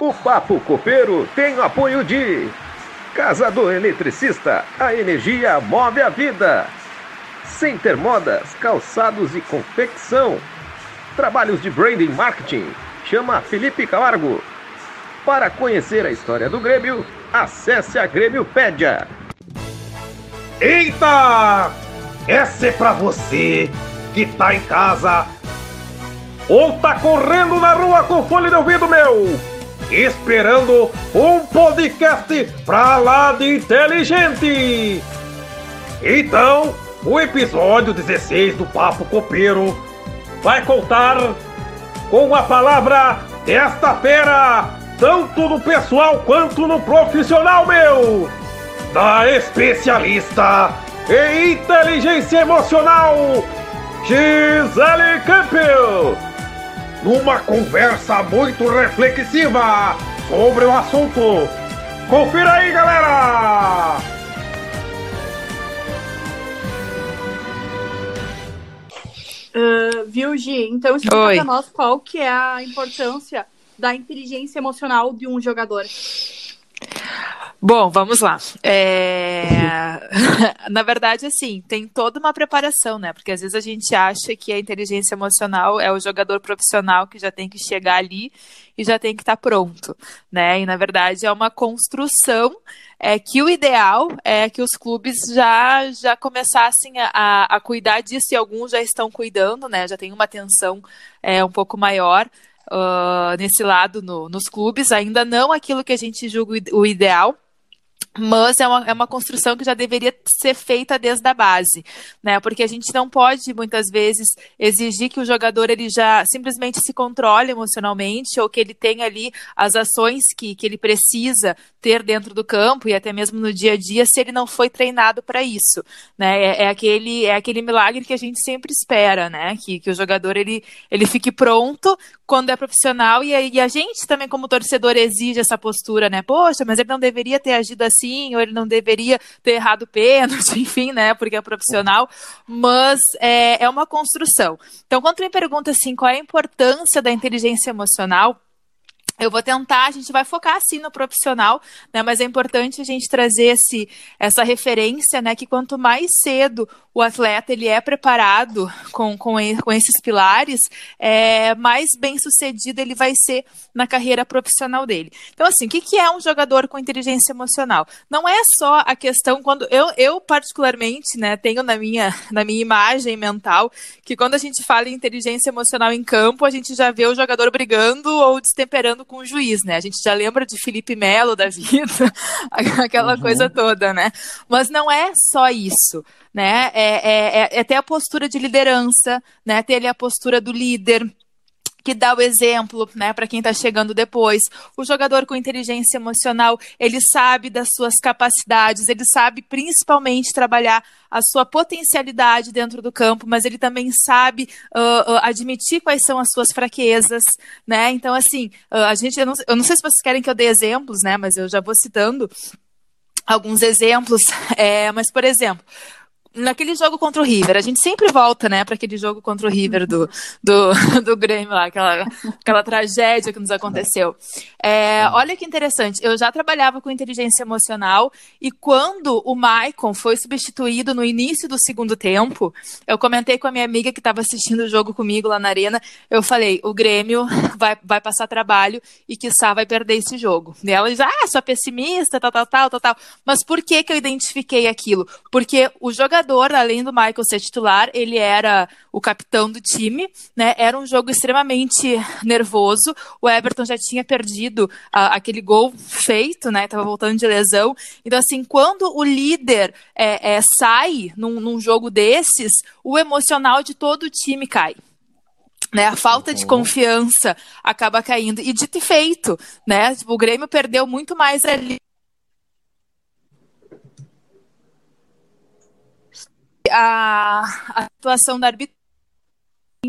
O Papo Copeiro tem o apoio de Casa do Eletricista, a energia move a vida. Center Modas, calçados e confecção. Trabalhos de branding marketing. Chama Felipe Camargo. Para conhecer a história do Grêmio, acesse a Grêmiopédia. Eita! Essa é pra você que tá em casa ou tá correndo na rua com fone de ouvido meu, esperando um podcast pra lá de inteligente. Então, o episódio 16 do Papo Copeiro vai contar com a palavra desta fera, tanto no pessoal quanto no profissional meu, da especialista em inteligência emocional, Gisele Campbell, numa conversa muito reflexiva sobre o assunto. Confira aí, galera! Uh, viu, Gi? Então explica Oi. pra nós qual que é a importância da inteligência emocional de um jogador. Bom, vamos lá. É... Na verdade, assim, tem toda uma preparação, né? Porque às vezes a gente acha que a inteligência emocional é o jogador profissional que já tem que chegar ali e já tem que estar pronto, né? E na verdade é uma construção é que o ideal é que os clubes já já começassem a, a cuidar disso e alguns já estão cuidando, né? Já tem uma atenção é, um pouco maior nesse lado no, nos clubes, ainda não aquilo que a gente julga o ideal, mas é uma, é uma construção que já deveria ser feita desde a base, né? Porque a gente não pode muitas vezes exigir que o jogador ele já simplesmente se controle emocionalmente ou que ele tenha ali as ações que, que ele precisa ter dentro do campo e até mesmo no dia a dia se ele não foi treinado para isso, né? É, é, aquele é aquele milagre que a gente sempre espera, né? Que, que o jogador ele, ele fique pronto quando é profissional e, e a gente também como torcedor exige essa postura, né? Poxa, mas ele não deveria ter agido assim ou ele não deveria ter errado pênalti, enfim, né? Porque é profissional, mas é, é uma construção. Então, quando me pergunta assim, qual é a importância da inteligência emocional? Eu vou tentar, a gente vai focar assim no profissional, né? Mas é importante a gente trazer esse, essa referência, né? Que quanto mais cedo o atleta ele é preparado com, com, com esses pilares, é, mais bem sucedido ele vai ser na carreira profissional dele. Então, assim, o que, que é um jogador com inteligência emocional? Não é só a questão quando eu, eu particularmente, né, tenho na minha, na minha imagem mental que quando a gente fala em inteligência emocional em campo, a gente já vê o jogador brigando ou destemperando com o juiz, né? A gente já lembra de Felipe Melo da vida, aquela uhum. coisa toda, né? Mas não é só isso, né? É, é, é, é ter a postura de liderança, né? Ter ali a postura do líder, que dá o exemplo, né, para quem está chegando depois. O jogador com inteligência emocional, ele sabe das suas capacidades, ele sabe principalmente trabalhar a sua potencialidade dentro do campo, mas ele também sabe uh, admitir quais são as suas fraquezas, né? Então, assim, uh, a gente, eu não, eu não sei se vocês querem que eu dê exemplos, né, mas eu já vou citando alguns exemplos, é, mas, por exemplo, naquele jogo contra o River, a gente sempre volta, né, para aquele jogo contra o River do, do, do Grêmio lá, aquela, aquela tragédia que nos aconteceu. É, olha que interessante, eu já trabalhava com inteligência emocional e quando o Maicon foi substituído no início do segundo tempo, eu comentei com a minha amiga que estava assistindo o jogo comigo lá na arena, eu falei, o Grêmio vai, vai passar trabalho e que Sá vai perder esse jogo. E ela diz, ah, sou pessimista, tal, tal, tal, tal, tal. Mas por que que eu identifiquei aquilo? Porque o jogador jogador, além do Michael ser titular, ele era o capitão do time, né? Era um jogo extremamente nervoso. O Everton já tinha perdido a, aquele gol feito, né? Tava voltando de lesão. Então, assim, quando o líder é, é, sai num, num jogo desses, o emocional de todo o time cai. Né, a falta de confiança acaba caindo. E dito e feito, né? O Grêmio perdeu muito mais ali a, a situação da arbitragem,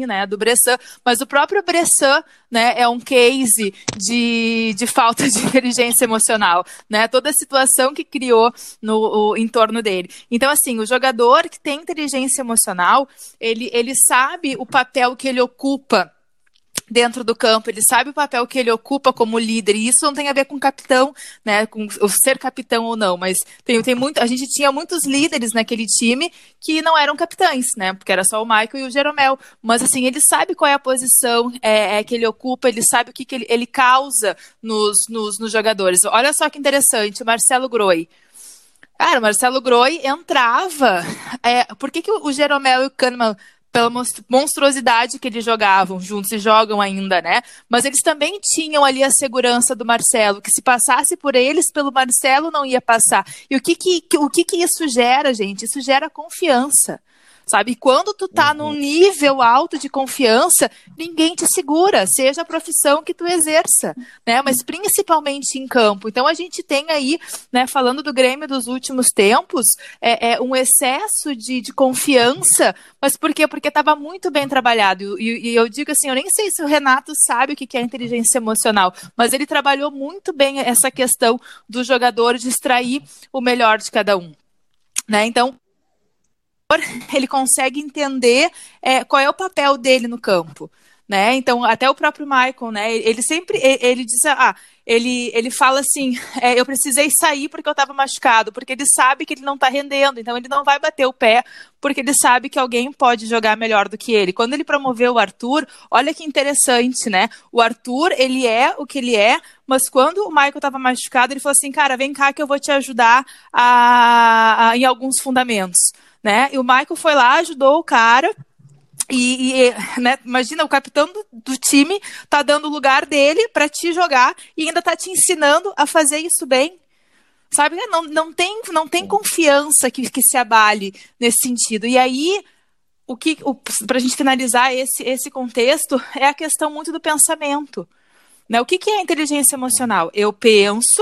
né, do Bressan, mas o próprio Bressan, né, é um case de, de falta de inteligência emocional, né, toda a situação que criou no o, em torno dele. Então, assim, o jogador que tem inteligência emocional, ele, ele sabe o papel que ele ocupa dentro do campo, ele sabe o papel que ele ocupa como líder, e isso não tem a ver com capitão, né, com ser capitão ou não, mas tem, tem muito, a gente tinha muitos líderes naquele time que não eram capitães, né, porque era só o Michael e o Jeromel, mas assim, ele sabe qual é a posição é, é que ele ocupa, ele sabe o que, que ele, ele causa nos, nos, nos jogadores. Olha só que interessante, o Marcelo Groi, Cara, o Marcelo Groi entrava. É, por que, que o Jeromel e o Kahneman pela monstruosidade que eles jogavam juntos e jogam ainda, né? Mas eles também tinham ali a segurança do Marcelo, que se passasse por eles, pelo Marcelo não ia passar. E o que que, o que, que isso gera, gente? Isso gera confiança sabe? Quando tu tá uhum. num nível alto de confiança, ninguém te segura, seja a profissão que tu exerça, né? Mas principalmente em campo. Então a gente tem aí, né, falando do Grêmio dos últimos tempos, é, é um excesso de, de, confiança, mas por quê? Porque estava muito bem trabalhado. E, e, eu digo assim, eu nem sei se o Renato sabe o que é inteligência emocional, mas ele trabalhou muito bem essa questão do jogador de extrair o melhor de cada um. Né? Então, ele consegue entender é, qual é o papel dele no campo. Né? Então, até o próprio Michael, né? Ele sempre ele diz, ah, ele, ele fala assim, é, eu precisei sair porque eu estava machucado, porque ele sabe que ele não está rendendo, então ele não vai bater o pé, porque ele sabe que alguém pode jogar melhor do que ele. Quando ele promoveu o Arthur, olha que interessante, né? O Arthur, ele é o que ele é, mas quando o Michael estava machucado, ele falou assim, cara, vem cá que eu vou te ajudar a, a, em alguns fundamentos né? E o Michael foi lá, ajudou o cara. E, e né, imagina, o capitão do, do, time tá dando o lugar dele para te jogar e ainda tá te ensinando a fazer isso bem. Sabe? Não, não, tem, não tem confiança que, que se abale nesse sentido. E aí, o que, para a gente finalizar esse, esse contexto, é a questão muito do pensamento. Né? O que, que é inteligência emocional? Eu penso,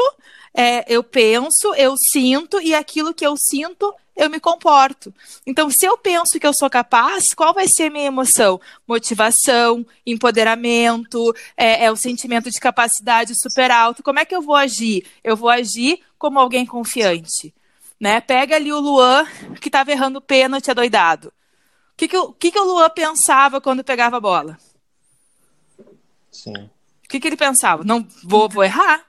é, eu penso, eu sinto, e aquilo que eu sinto eu me comporto. Então, se eu penso que eu sou capaz, qual vai ser a minha emoção? Motivação, empoderamento, é, é o sentimento de capacidade super alto. Como é que eu vou agir? Eu vou agir como alguém confiante. Né? Pega ali o Luan, que estava errando pênalti adoidado. O que, que, o, que, que o Luan pensava quando pegava a bola? Sim. O que, que ele pensava? Não vou, vou errar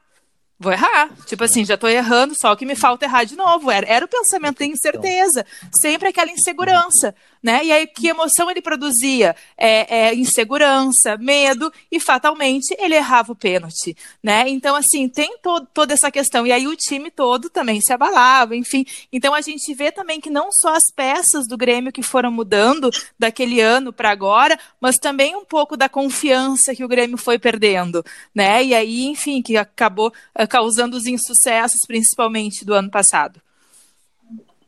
vou errar. Tipo assim, já tô errando, só que me falta errar de novo. Era, era o pensamento de incerteza, sempre aquela insegurança né? E aí, que emoção ele produzia? É, é, insegurança, medo, e fatalmente ele errava o pênalti, né? Então, assim, tem to toda essa questão. E aí o time todo também se abalava, enfim. Então a gente vê também que não só as peças do Grêmio que foram mudando daquele ano para agora, mas também um pouco da confiança que o Grêmio foi perdendo, né? E aí, enfim, que acabou uh, causando os insucessos, principalmente do ano passado.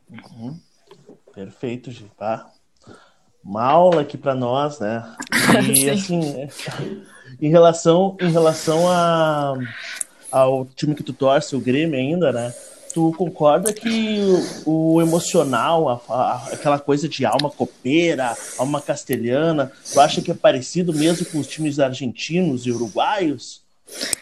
Uhum. Perfeito, Gi. Uma aula aqui para nós, né? E assim, em relação, em relação a, ao time que tu torce, o Grêmio ainda, né? Tu concorda que o, o emocional, a, a, aquela coisa de alma copeira, alma castelhana, tu acha que é parecido mesmo com os times argentinos e uruguaios?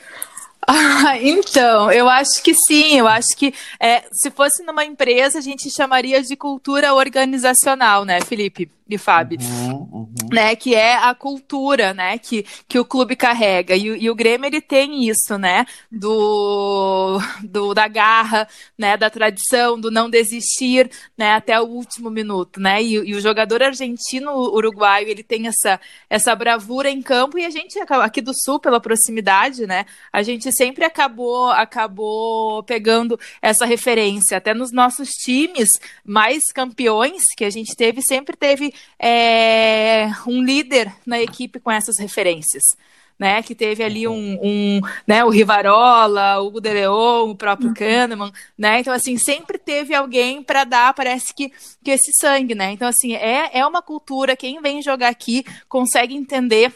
Ah, então, eu acho que sim. Eu acho que é, se fosse numa empresa, a gente chamaria de cultura organizacional, né, Felipe? E Fábio, uhum, uhum. né, que é a cultura, né, que, que o clube carrega, e, e, o Grêmio, ele tem isso, né, do, do, da garra, né, da tradição, do não desistir, né, até o último minuto, né, e, e o jogador argentino, uruguaio, ele tem essa, essa bravura em campo, e a gente, aqui do Sul, pela proximidade, né, a gente sempre acabou, acabou pegando essa referência, até nos nossos times mais campeões que a gente teve, sempre teve é, um líder na equipe com essas referências. Né, que teve ali um, um né, o Rivarola, o Hugo de Leon, o próprio uhum. Kahneman, né, então assim, sempre teve alguém para dar, parece que, que esse sangue, né, então assim, é, é uma cultura, quem vem jogar aqui consegue entender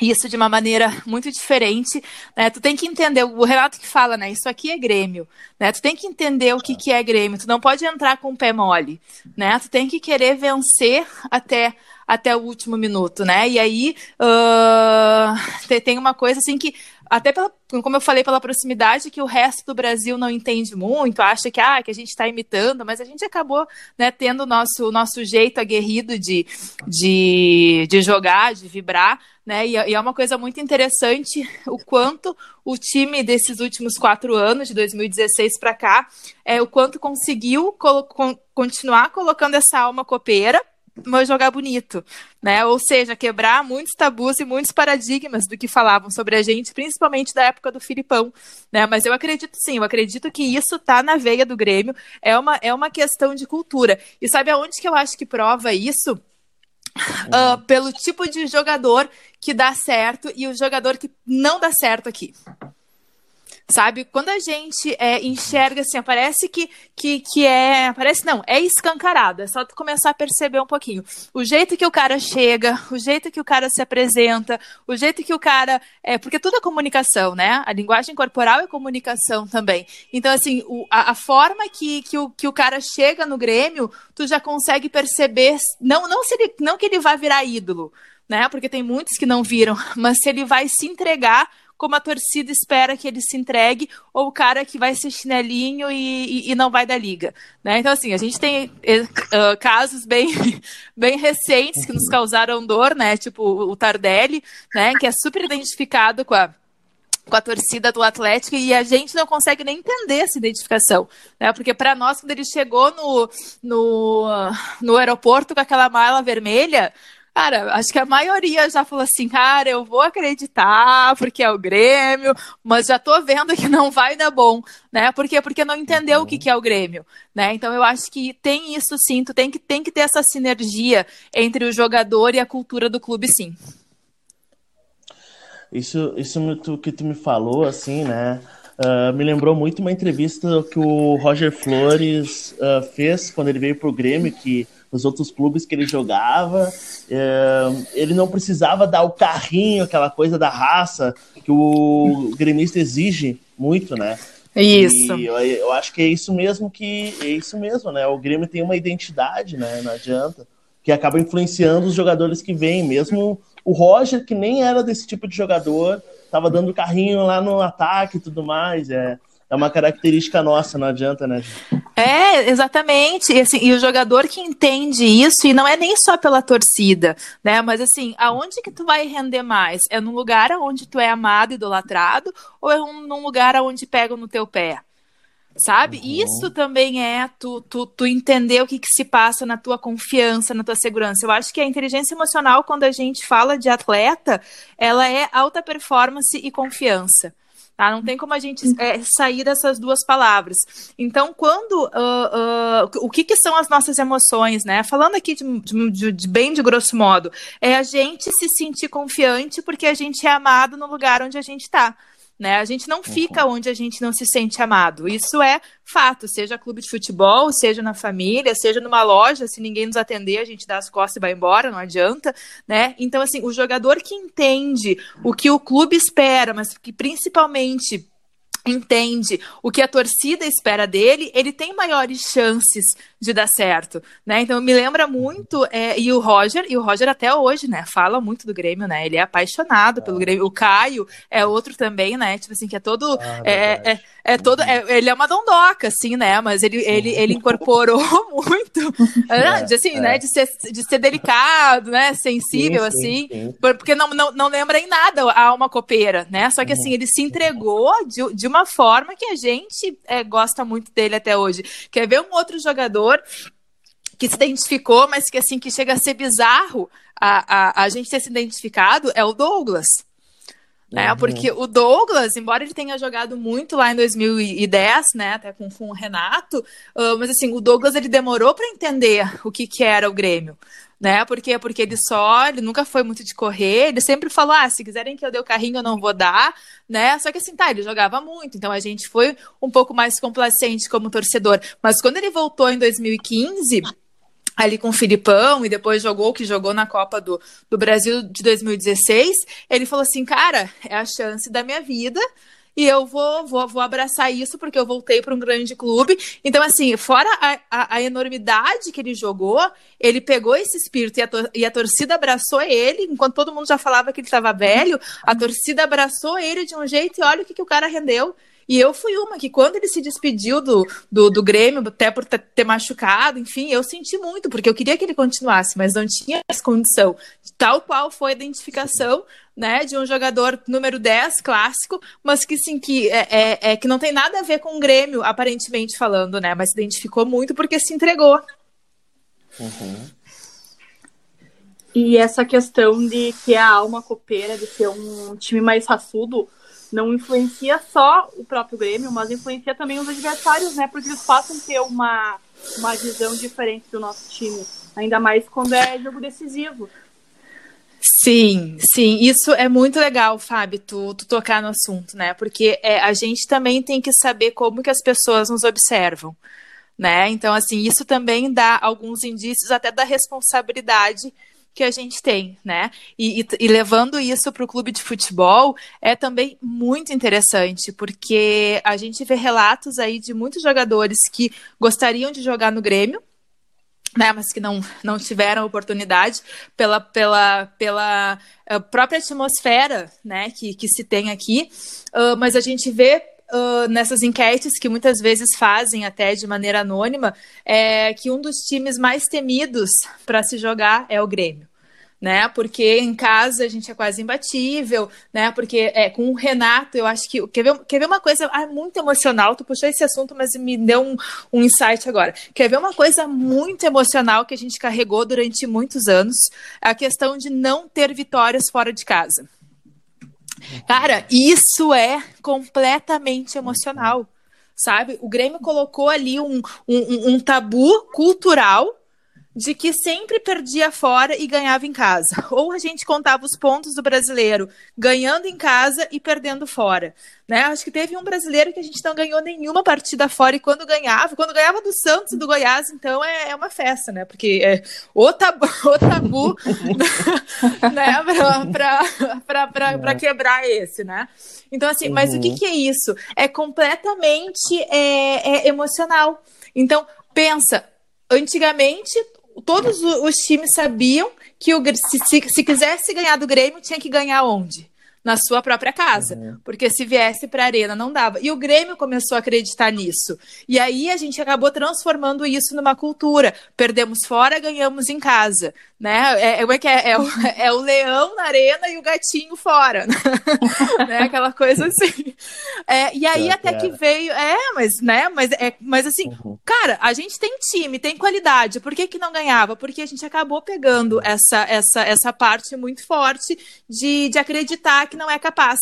isso de uma maneira muito diferente, né? Tu tem que entender, o Renato que fala, né? Isso aqui é Grêmio, né? Tu tem que entender o que, que é Grêmio, tu não pode entrar com o pé mole, né? Tu tem que querer vencer até até o último minuto, né? E aí uh, tem uma coisa assim que até pela, como eu falei, pela proximidade que o resto do Brasil não entende muito, acha que, ah, que a gente está imitando, mas a gente acabou né, tendo o nosso, nosso jeito aguerrido de, de, de jogar, de vibrar, né? E, e, é uma coisa muito interessante o quanto o time desses últimos quatro anos, de 2016 para cá, é, o quanto conseguiu colo continuar colocando essa alma copeira mas jogar bonito, né? Ou seja, quebrar muitos tabus e muitos paradigmas do que falavam sobre a gente, principalmente da época do Filipão, né? Mas eu acredito sim, eu acredito que isso tá na veia do Grêmio, é uma, é uma questão de cultura. E sabe aonde que eu acho que prova isso? Uh, pelo tipo de jogador que dá certo e o jogador que não dá certo aqui sabe? Quando a gente é, enxerga assim, parece que, que, que é. Parece não, é escancarado. É só tu começar a perceber um pouquinho. O jeito que o cara chega, o jeito que o cara se apresenta, o jeito que o cara. É, porque tudo é comunicação, né? A linguagem corporal é comunicação também. Então, assim, o, a, a, forma que, que, o, que o cara chega no Grêmio, tu já consegue perceber. Não, não, se ele, não que ele vai virar ídolo. Né? Porque tem muitos que não viram, mas se ele vai se entregar como a torcida espera que ele se entregue, ou o cara que vai ser chinelinho e, e, e não vai da liga. Né? Então, assim, a gente tem uh, casos bem, bem recentes que nos causaram dor, né? Tipo o Tardelli, né? Que é super identificado com a com a torcida do Atlético e a gente não consegue nem entender essa identificação, né? Porque para nós quando ele chegou no, no, no aeroporto com aquela mala vermelha, Cara, acho que a maioria já falou assim, cara, eu vou acreditar porque é o Grêmio, mas já tô vendo que não vai dar bom, né? Por quê? Porque não entendeu o que, que é o Grêmio, né? Então eu acho que tem isso sim, tu tem que, tem que ter essa sinergia entre o jogador e a cultura do clube, sim. Isso, isso que tu me falou, assim, né? Uh, me lembrou muito uma entrevista que o Roger Flores uh, fez quando ele veio pro Grêmio, que nos outros clubes que ele jogava. É, ele não precisava dar o carrinho, aquela coisa da raça que o gremista exige muito, né? Isso. E eu, eu, acho que é isso mesmo que é isso mesmo, né? O Grêmio tem uma identidade, né? Não adianta que acaba influenciando os jogadores que vêm, mesmo o Roger que nem era desse tipo de jogador, tava dando carrinho lá no ataque e tudo mais, é é uma característica nossa, não adianta, né? É, exatamente. E, assim, e o jogador que entende isso, e não é nem só pela torcida, né? Mas assim, aonde que tu vai render mais? É num lugar onde tu é amado, idolatrado, ou é um, num lugar onde pegam no teu pé? Sabe? Uhum. Isso também é tu, tu, tu entender o que, que se passa na tua confiança, na tua segurança. Eu acho que a inteligência emocional, quando a gente fala de atleta, ela é alta performance e confiança. Tá? Não tem como a gente é, sair dessas duas palavras. Então, quando uh, uh, o que, que, são as nossas emoções, né? Falando aqui de, de, de, bem de grosso modo, é a gente se sentir confiante porque a gente é amado no lugar onde a gente está. Né? A gente não fica uhum. onde a gente não se sente amado. Isso é fato, seja clube de futebol, seja na família, seja numa loja, se ninguém nos atender, a gente dá as costas e vai embora, não adianta, né? Então assim, o jogador que entende o que o clube espera, mas que principalmente entende o que a torcida espera dele, ele tem maiores chances de dar certo, né? Então me lembra muito é, e o Roger e o Roger até hoje, né? Fala muito do Grêmio, né? Ele é apaixonado pelo Grêmio. O Caio é outro também, né? Tipo assim que é todo ah, é, é, todo é, ele é uma dondoca, assim, né? Mas ele ele, ele incorporou muito, é, de, assim, né? É. De ser de ser delicado, né? Sensível, sim, assim, sim, sim. porque não, não não lembra em nada a alma copeira, né? Só que assim ele se entregou de, de uma uma forma que a gente é, gosta muito dele até hoje. Quer ver um outro jogador que se identificou, mas que assim que chega a ser bizarro a, a, a gente ter se identificado é o Douglas. Né? Uhum. Porque o Douglas, embora ele tenha jogado muito lá em 2010, né, até com, com o Renato, uh, mas assim, o Douglas ele demorou para entender o que, que era o Grêmio né? Porque porque ele só, ele nunca foi muito de correr, ele sempre falou: "Ah, se quiserem que eu dê o carrinho, eu não vou dar", né? Só que assim, tá, ele jogava muito, então a gente foi um pouco mais complacente como torcedor. Mas quando ele voltou em 2015, ali com o Filipão e depois jogou o que jogou na Copa do, do Brasil de 2016, ele falou assim: "Cara, é a chance da minha vida". e eu vou, vou, vou abraçar isso porque eu voltei para um grande clube. Então, assim, fora a, a, a, enormidade que ele jogou, ele pegou esse espírito e a, e a torcida abraçou ele, enquanto todo mundo já falava que ele estava velho, a torcida abraçou ele de um jeito e olha o que, que o cara rendeu. E eu fui uma que, quando ele se despediu do, do, do Grêmio, até por ter machucado, enfim, eu senti muito, porque eu queria que ele continuasse, mas não tinha essa condição. Tal qual foi a identificação né, de um jogador número 10, clássico, mas que sim, que, é, é, é, que não tem nada a ver com o Grêmio, aparentemente falando, né? Mas se identificou muito porque se entregou. Uhum. E essa questão de que a alma copeira, de ser um time mais raçudo, não influencia só o próprio Grêmio, mas influencia também os adversários, né? Porque eles passam a ter uma, uma visão diferente do nosso time. Ainda mais quando é jogo decisivo. Sim, sim, isso é muito legal, Fábio, tu, tu tocar no assunto, né? Porque é, a gente também tem que saber como que as pessoas nos observam, né? Então, assim, isso também dá alguns indícios até da responsabilidade que a gente tem, né? E, e, e levando isso para o clube de futebol é também muito interessante, porque a gente vê relatos aí de muitos jogadores que gostariam de jogar no Grêmio, né, mas que não, não tiveram oportunidade pela, pela, pela eh, própria atmosfera né, que, que se tem aqui. Uh, mas a gente vê uh, nessas enquetes que muitas vezes fazem até de maneira anônima, é que um dos times mais temidos para se jogar é o Grêmio. Né? Porque em casa a gente é quase imbatível, né? Porque é, com o Renato, eu acho que. Quer ver, quer ver uma coisa ah, muito emocional? Tu puxou esse assunto, mas me deu um, um insight agora. Quer ver uma coisa muito emocional que a gente carregou durante muitos anos? A questão de não ter vitórias fora de casa. Cara, isso é completamente emocional, sabe? O Grêmio colocou ali um, um, um tabu cultural de que sempre perdia fora e ganhava em casa. Ou a gente contava os pontos do brasileiro ganhando em casa e perdendo fora. Né? Acho que teve um brasileiro que a gente não ganhou nenhuma partida fora e quando ganhava, quando ganhava do Santos e do Goiás, então é, é uma festa, né? Porque é o tabu, o tabu né? para quebrar esse, né? Então, assim, mas uhum. o que, uhum. que é isso? É completamente é, é emocional. Então, pensa, antigamente todos os times sabiam que o, se, se, se quisesse ganhar do Grêmio, tinha que ganhar onde? Na sua própria casa, uhum. porque se viesse para a arena não dava. E o Grêmio começou a acreditar nisso. E aí a gente acabou transformando isso numa cultura. Perdemos fora, ganhamos em casa, né? É, é, é, é, o, é o leão na arena e o gatinho fora, né? Aquela coisa assim. É, e aí até que veio, é, mas, né? Mas, é, mas assim, uhum. cara, a gente tem time, tem qualidade. Por que, que não ganhava? Porque a gente acabou pegando essa, essa, essa parte muito forte de, de acreditar que que não é capaz.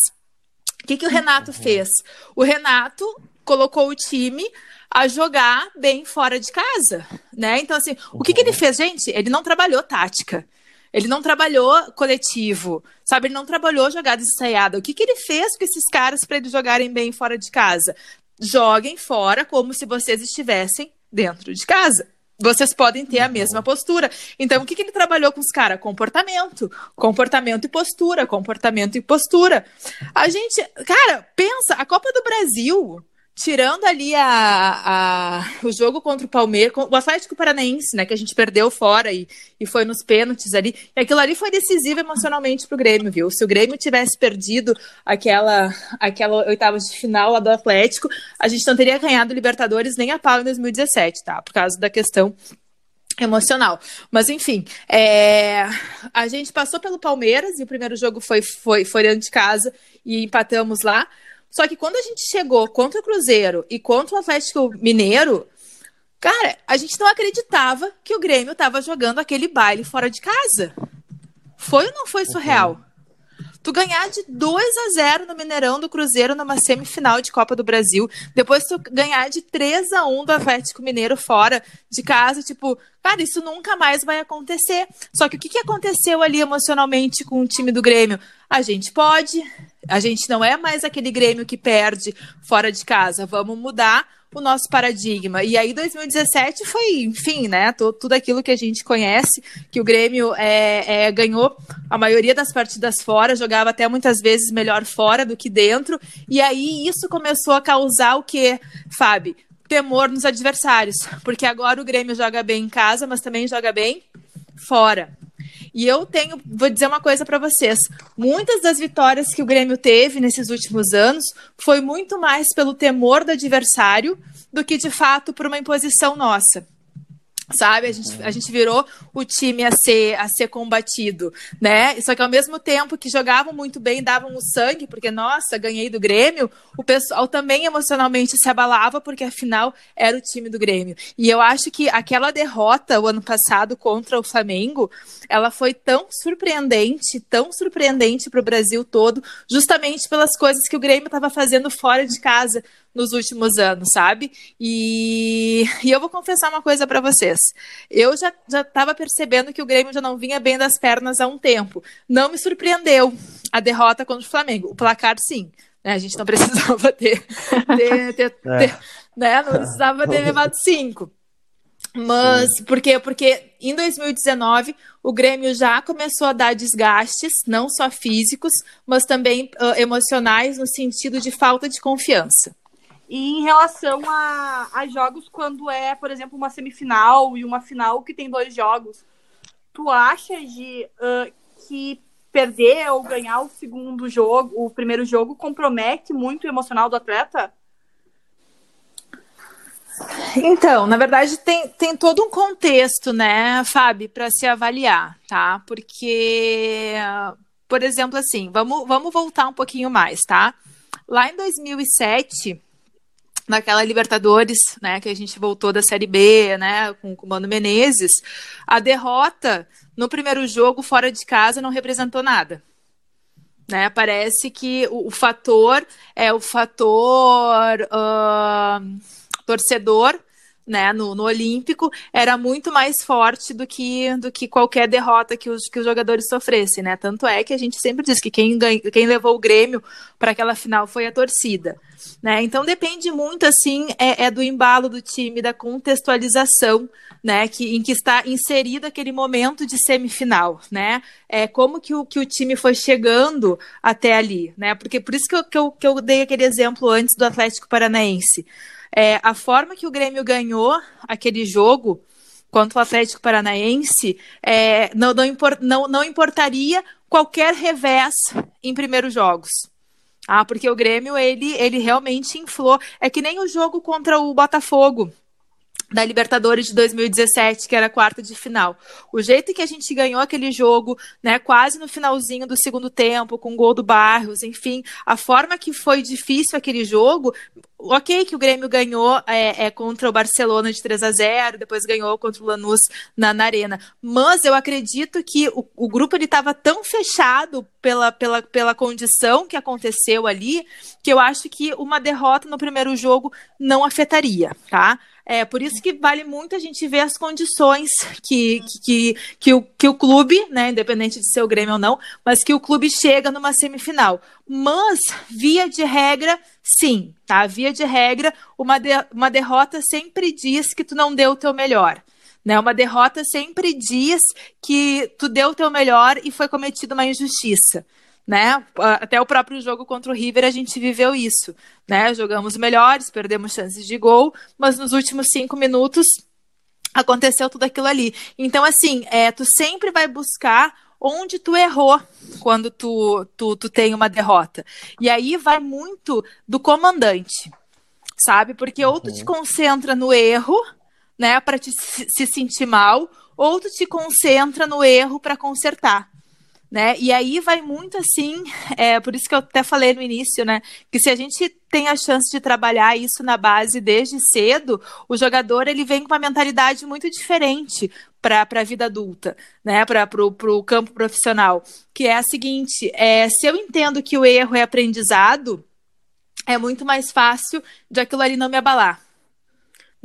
O que, que o Renato uhum. fez? O Renato colocou o time a jogar bem fora de casa, né? Então, assim, o que, que ele uhum. fez, gente? Ele não trabalhou tática. Ele não trabalhou coletivo, sabe? Ele não trabalhou jogada ensaiada. O que, que ele fez com esses caras para eles jogarem bem fora de casa? Joguem fora como se vocês estivessem dentro de casa vocês podem ter a mesma postura. Então, o que, que ele trabalhou com os caras? Comportamento. Comportamento e postura. Comportamento e postura. A gente, cara, pensa, a Copa do Brasil tirando ali a, a, o jogo contra o Palmeiras, o Atlético Paranaense, né, que a gente perdeu fora e, e foi nos pênaltis ali, e aquilo ali foi decisivo emocionalmente pro Grêmio, viu? Se o Grêmio tivesse perdido aquela, aquela oitava de final lá do Atlético, a gente não teria ganhado Libertadores nem a pau em 2017, tá? Por causa da questão emocional. Mas enfim, é... a gente passou pelo Palmeiras e o primeiro jogo foi, foi, foi dentro de casa e empatamos lá. Só que quando a gente chegou contra o Cruzeiro e contra o Atlético Mineiro, cara, a gente não acreditava que o Grêmio estava jogando aquele baile fora de casa. Foi ou não foi surreal? Tu ganhar de 2 a 0 no Mineirão do Cruzeiro numa semifinal de Copa do Brasil, depois tu ganhar de 3 a 1 do Atlético Mineiro fora de casa, tipo, cara, isso nunca mais vai acontecer. Só que o que, que aconteceu ali emocionalmente com o time do Grêmio? A gente pode, a gente não é mais aquele Grêmio que perde fora de casa, vamos mudar o nosso paradigma. E aí 2017 foi, enfim, né, tudo aquilo que a gente conhece, que o Grêmio é, é, ganhou a maioria das partidas fora, jogava até muitas vezes melhor fora do que dentro, e aí isso começou a causar o que, Fábio? Temor nos adversários, porque agora o Grêmio joga bem em casa, mas também joga bem fora. E eu tenho, vou dizer uma coisa para vocês: muitas das vitórias que o Grêmio teve nesses últimos anos foi muito mais pelo temor do adversário do que de fato por uma imposição nossa sabe? A gente, a gente virou o time a ser, a ser combatido, né? Só que ao mesmo tempo que jogavam muito bem, davam o sangue, porque, nossa, ganhei do Grêmio, o pessoal também emocionalmente se abalava, porque afinal era o time do Grêmio. E eu acho que aquela derrota o ano passado contra o Flamengo, ela foi tão surpreendente, tão surpreendente para o Brasil todo, justamente pelas coisas que o Grêmio estava fazendo fora de casa nos últimos anos, sabe? E, e eu vou confessar uma coisa para vocês. Eu já estava percebendo que o Grêmio já não vinha bem das pernas há um tempo. Não me surpreendeu a derrota contra o Flamengo. O placar, sim. Né? A gente não precisava ter, ter, ter, é. ter né? Não precisava ter levado cinco. Mas por quê? Porque em 2019 o Grêmio já começou a dar desgastes, não só físicos, mas também uh, emocionais, no sentido de falta de confiança. E em relação a, a jogos, quando é, por exemplo, uma semifinal e uma final que tem dois jogos, tu acha de uh, que perder ou ganhar o segundo jogo, o primeiro jogo, compromete muito o emocional do atleta? Então, na verdade, tem, tem todo um contexto, né, Fábio, para se avaliar, tá? Porque, por exemplo, assim, vamos, vamos voltar um pouquinho mais, tá? Lá em 2007, naquela Libertadores, né, que a gente voltou da Série B, né, com, com o Mano Menezes, a derrota no primeiro jogo fora de casa não representou nada. Né, parece que o, o fator é o fator uh, torcedor né, no, no Olímpico era muito mais forte do que, do que qualquer derrota que os, que os jogadores sofressem, né? Tanto é que a gente sempre diz que quem, ganha, quem levou o Grêmio para aquela final foi a torcida. Né? Então depende muito assim é, é, do embalo do time, da contextualização, né, que, em que está inserido aquele momento de semifinal, né? É como que o, que o time foi chegando até ali, né? Porque por isso que eu, que eu, que eu dei aquele exemplo antes do Atlético Paranaense. É, a forma que o Grêmio ganhou aquele jogo contra o Atlético Paranaense é, não, não, import, não, não importaria qualquer revés em primeiros jogos. Ah, porque o Grêmio, ele, ele realmente inflou. É que nem o jogo contra o Botafogo da Libertadores de 2017, que era a quarta de final. O jeito que a gente ganhou aquele jogo, né, quase no finalzinho do segundo tempo, com o gol do Barros, enfim, a forma que foi difícil aquele jogo, ok que o Grêmio ganhou é, é, contra o Barcelona de 3 a 0 depois ganhou contra o Lanús na, na Arena, mas eu acredito que o, o grupo estava tão fechado pela, pela, pela condição que aconteceu ali, que eu acho que uma derrota no primeiro jogo não afetaria, tá? É por isso que vale muito a gente ver as condições que, que, que, o, que o clube, né, independente de ser o Grêmio ou não, mas que o clube chega numa semifinal. Mas, via de regra, sim, tá? Via de regra, uma, de, uma derrota sempre diz que tu não deu o teu melhor. Né? Uma derrota sempre diz que tu deu o teu melhor e foi cometida uma injustiça né? Até o próprio jogo contra o River a gente viveu isso, né? Jogamos melhores, perdemos chances de gol, mas nos últimos cinco minutos aconteceu tudo aquilo ali. Então, assim, é, tu sempre vai buscar onde tu errou quando tu, tu, tu tem uma derrota. E aí vai muito do comandante, sabe? Porque ou tu te uhum. concentra no erro, né, para te se sentir mal, ou tu te concentra no erro para consertar né? E aí vai muito assim, é por isso que eu até falei no início, né? Que se a gente tem a chance de trabalhar isso na base desde cedo, o jogador ele vem com uma mentalidade muito diferente para a vida adulta, né? Para o campo profissional. Que é a seguinte: é, se eu entendo que o erro é aprendizado, é muito mais fácil de aquilo ali não me abalar.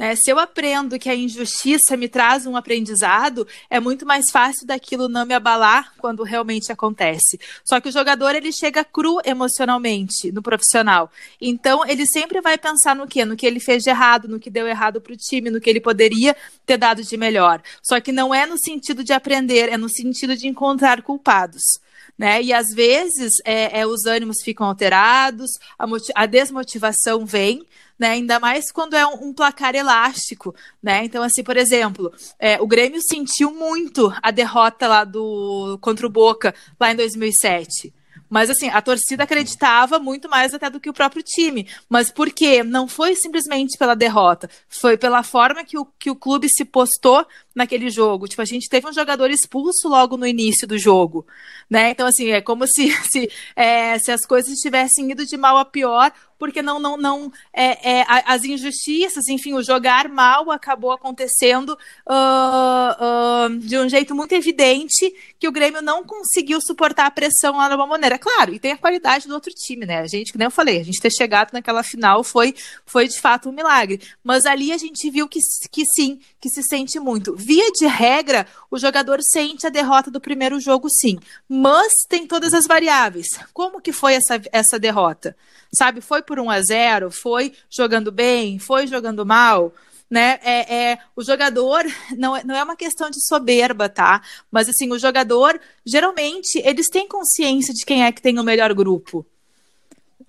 Né? Se eu aprendo que a injustiça me traz um aprendizado, é muito mais fácil daquilo não me abalar quando realmente acontece. Só que o jogador ele chega cru emocionalmente no profissional. Então ele sempre vai pensar no quê? No que ele fez de errado, no que deu errado para o time, no que ele poderia ter dado de melhor. Só que não é no sentido de aprender, é no sentido de encontrar culpados. Né? E às vezes é, é, os ânimos ficam alterados, a, a desmotivação vem, né? Ainda mais quando é um, um placar elástico, né? Então, assim, por exemplo, é, o Grêmio sentiu muito a derrota lá do contra o Boca lá em 2007. Mas assim, a torcida acreditava muito mais até do que o próprio time. Mas por quê? Não foi simplesmente pela derrota, foi pela forma que o, que o clube se postou naquele jogo. Tipo, a gente teve um jogador expulso logo no início do jogo, né? Então, assim, é como se, se, é, se as coisas tivessem ido de mal a pior, porque não, não, não, é, é, as injustiças, enfim, o jogar mal acabou acontecendo uh, uh, de um jeito muito evidente que o Grêmio não conseguiu suportar a pressão lá de uma maneira. Claro, e tem a qualidade do outro time, né? A gente, que nem eu falei, a gente ter chegado naquela final foi, foi de fato um milagre. Mas ali a gente viu que, que sim, que se sente muito. Via de regra, o jogador sente a derrota do primeiro jogo, sim. Mas tem todas as variáveis. Como que foi essa, essa derrota? Sabe, foi por 1 a 0 Foi jogando bem? Foi jogando mal? né? É, é, o jogador não é, não é uma questão de soberba, tá? Mas assim, o jogador geralmente eles têm consciência de quem é que tem o melhor grupo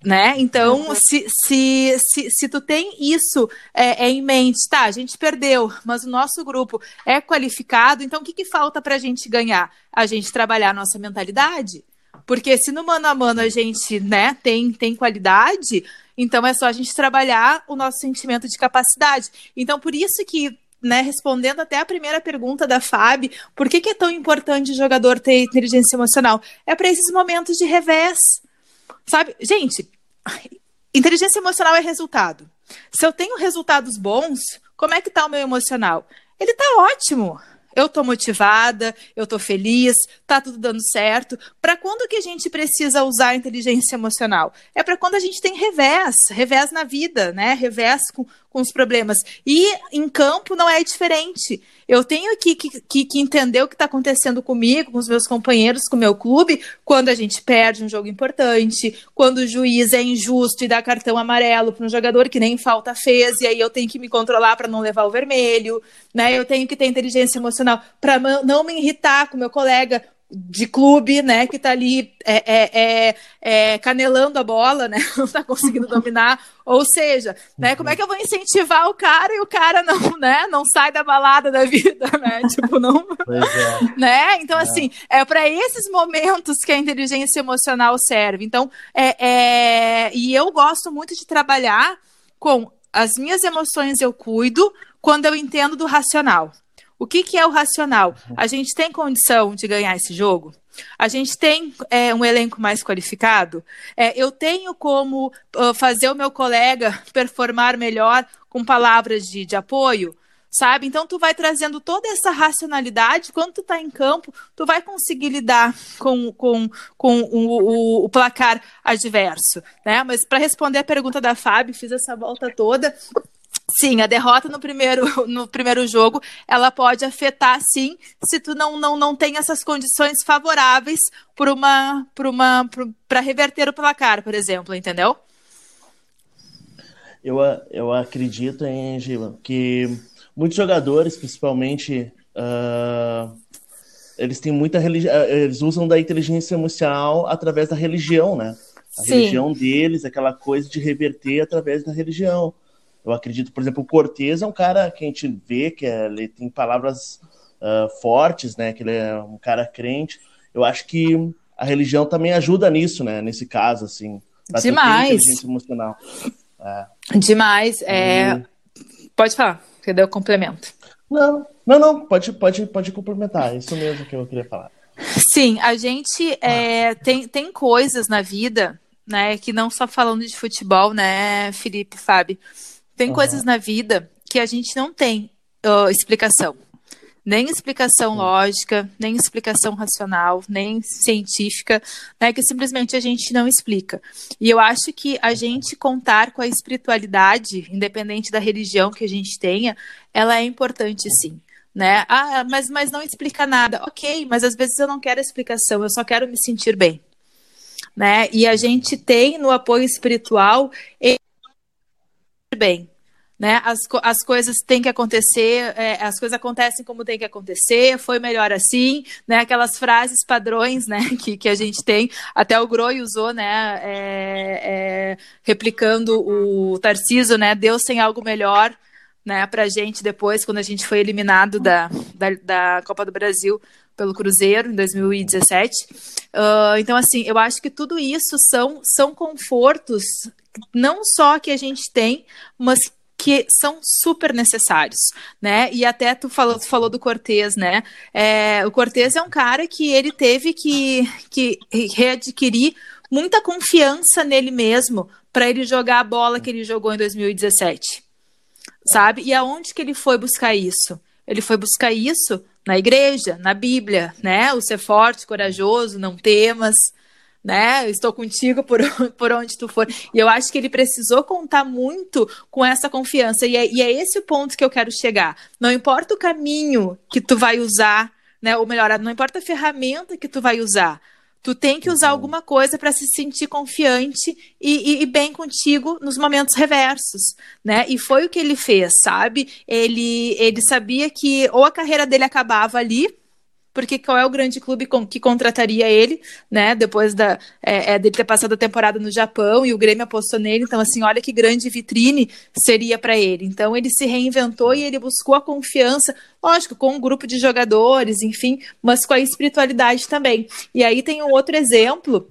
né? Então, uhum. se, se, se, se tu tem isso é, é, em mente, tá, a gente perdeu, mas o nosso grupo é qualificado, então o que, que falta para a gente ganhar? A gente trabalhar a nossa mentalidade. Porque se no mano a mano a gente né, tem, tem qualidade, então é só a gente trabalhar o nosso sentimento de capacidade. Então, por isso que né, respondendo até a primeira pergunta da Fábio, por que, que é tão importante o jogador ter inteligência emocional? É para esses momentos de revés. Sabe? Gente, inteligência emocional é resultado. Se eu tenho resultados bons, como é que tá o meu emocional? Ele tá ótimo. Eu tô motivada, eu tô feliz, tá tudo dando certo. Para quando que a gente precisa usar a inteligência emocional? É para quando a gente tem revés, revés na vida, né? Revés com, com os problemas. E em campo não é diferente. Eu tenho que, que, que entender o que está acontecendo comigo, com os meus companheiros, com o meu clube, quando a gente perde um jogo importante, quando o juiz é injusto e dá cartão amarelo para um jogador que nem falta fez, e aí eu tenho que me controlar para não levar o vermelho, né? Eu tenho que ter inteligência emocional para não me irritar com meu colega de clube, né, que está ali é, é, é, é, canelando a bola, né, não está conseguindo dominar, ou seja, né, como é que eu vou incentivar o cara e o cara não, né, não sai da balada da vida, né, tipo, não, é. né, então é. assim, é para esses momentos que a inteligência emocional serve, então, é, é, e eu gosto muito de trabalhar com as minhas emoções eu cuido quando eu entendo do racional, o que, que é o racional? A gente tem condição de ganhar esse jogo? A gente tem é, um elenco mais qualificado? É, eu tenho como uh, fazer o meu colega performar melhor com palavras de, de apoio? Sabe? Então, tu vai trazendo toda essa racionalidade. Quando tu tá em campo, tu vai conseguir lidar com, com, com o, o, o placar adverso. Né? Mas, para responder a pergunta da Fábio, fiz essa volta toda. Sim, a derrota no primeiro, no primeiro jogo, ela pode afetar, sim, se tu não, não, não tem essas condições favoráveis para uma, uma, para reverter o placar, por exemplo, entendeu? Eu, eu acredito, em Gila, que muitos jogadores, principalmente, uh, eles têm muita religião, eles usam da inteligência emocional através da religião, né? A Sim. religião deles, aquela coisa de reverter através da religião. Eu acredito, por exemplo, o Cortez é um cara que a gente vê que é, ele tem palavras uh, fortes, né? Que ele é um cara crente. Eu acho que a religião também ajuda nisso, né? Nesse caso, assim. Demais. emocional. É. Demais. É... E... Pode falar, que deu complemento. Não, não, não. Pode, pode, pode complementar. É isso mesmo que eu queria falar. Sim, a gente é, tem, tem coisas na vida, né? Que não só falando de futebol, né, Felipe, Fábio? Tem uhum. coisas na vida que a gente não tem uh, explicação. nem explicação lógica, nem explicação racional, nem científica, né, que simplesmente a gente não explica. E eu acho que a gente contar com a espiritualidade, independente da religião que a gente tenha, ela é importante sim. Né? Ah, mas, mas não explica nada. Ok, mas às vezes eu não quero explicação, eu só quero me sentir bem. Né? E a gente tem no apoio espiritual bem, né? As, as coisas têm que acontecer, é, as coisas acontecem como tem que acontecer, foi melhor assim, né? Aquelas frases padrões, né? Que, que a gente tem, até o Groi usou, né? É, é, replicando o Tarciso, né? Deus tem algo melhor, né? Para gente depois, quando a gente foi eliminado da, da, da Copa do Brasil pelo Cruzeiro em 2017. Uh, então, assim, eu acho que tudo isso são, são confortos não só que a gente tem, mas que são super necessários, né? E até tu falou, tu falou do Cortez, né? É, o Cortez é um cara que ele teve que, que readquirir muita confiança nele mesmo para ele jogar a bola que ele jogou em 2017, sabe? E aonde que ele foi buscar isso? Ele foi buscar isso na igreja, na Bíblia, né? O ser forte, corajoso, não temas, né? Eu estou contigo por, por onde tu for. E eu acho que ele precisou contar muito com essa confiança. E é, e é esse o ponto que eu quero chegar. Não importa o caminho que tu vai usar, né? Ou melhor, não importa a ferramenta que tu vai usar. Tu tem que usar uhum. alguma coisa para se sentir confiante e, e, e, bem contigo nos momentos reversos, né? E foi o que ele fez, sabe? Ele, ele sabia que ou a carreira dele acabava ali, porque qual é o grande clube que contrataria ele, né? Depois da, é, é, dele ter passado a temporada no Japão e o Grêmio apostou nele. Então, assim, olha que grande vitrine seria para ele. Então, ele se reinventou e ele buscou a confiança, lógico, com um grupo de jogadores, enfim, mas com a espiritualidade também. E aí tem um outro exemplo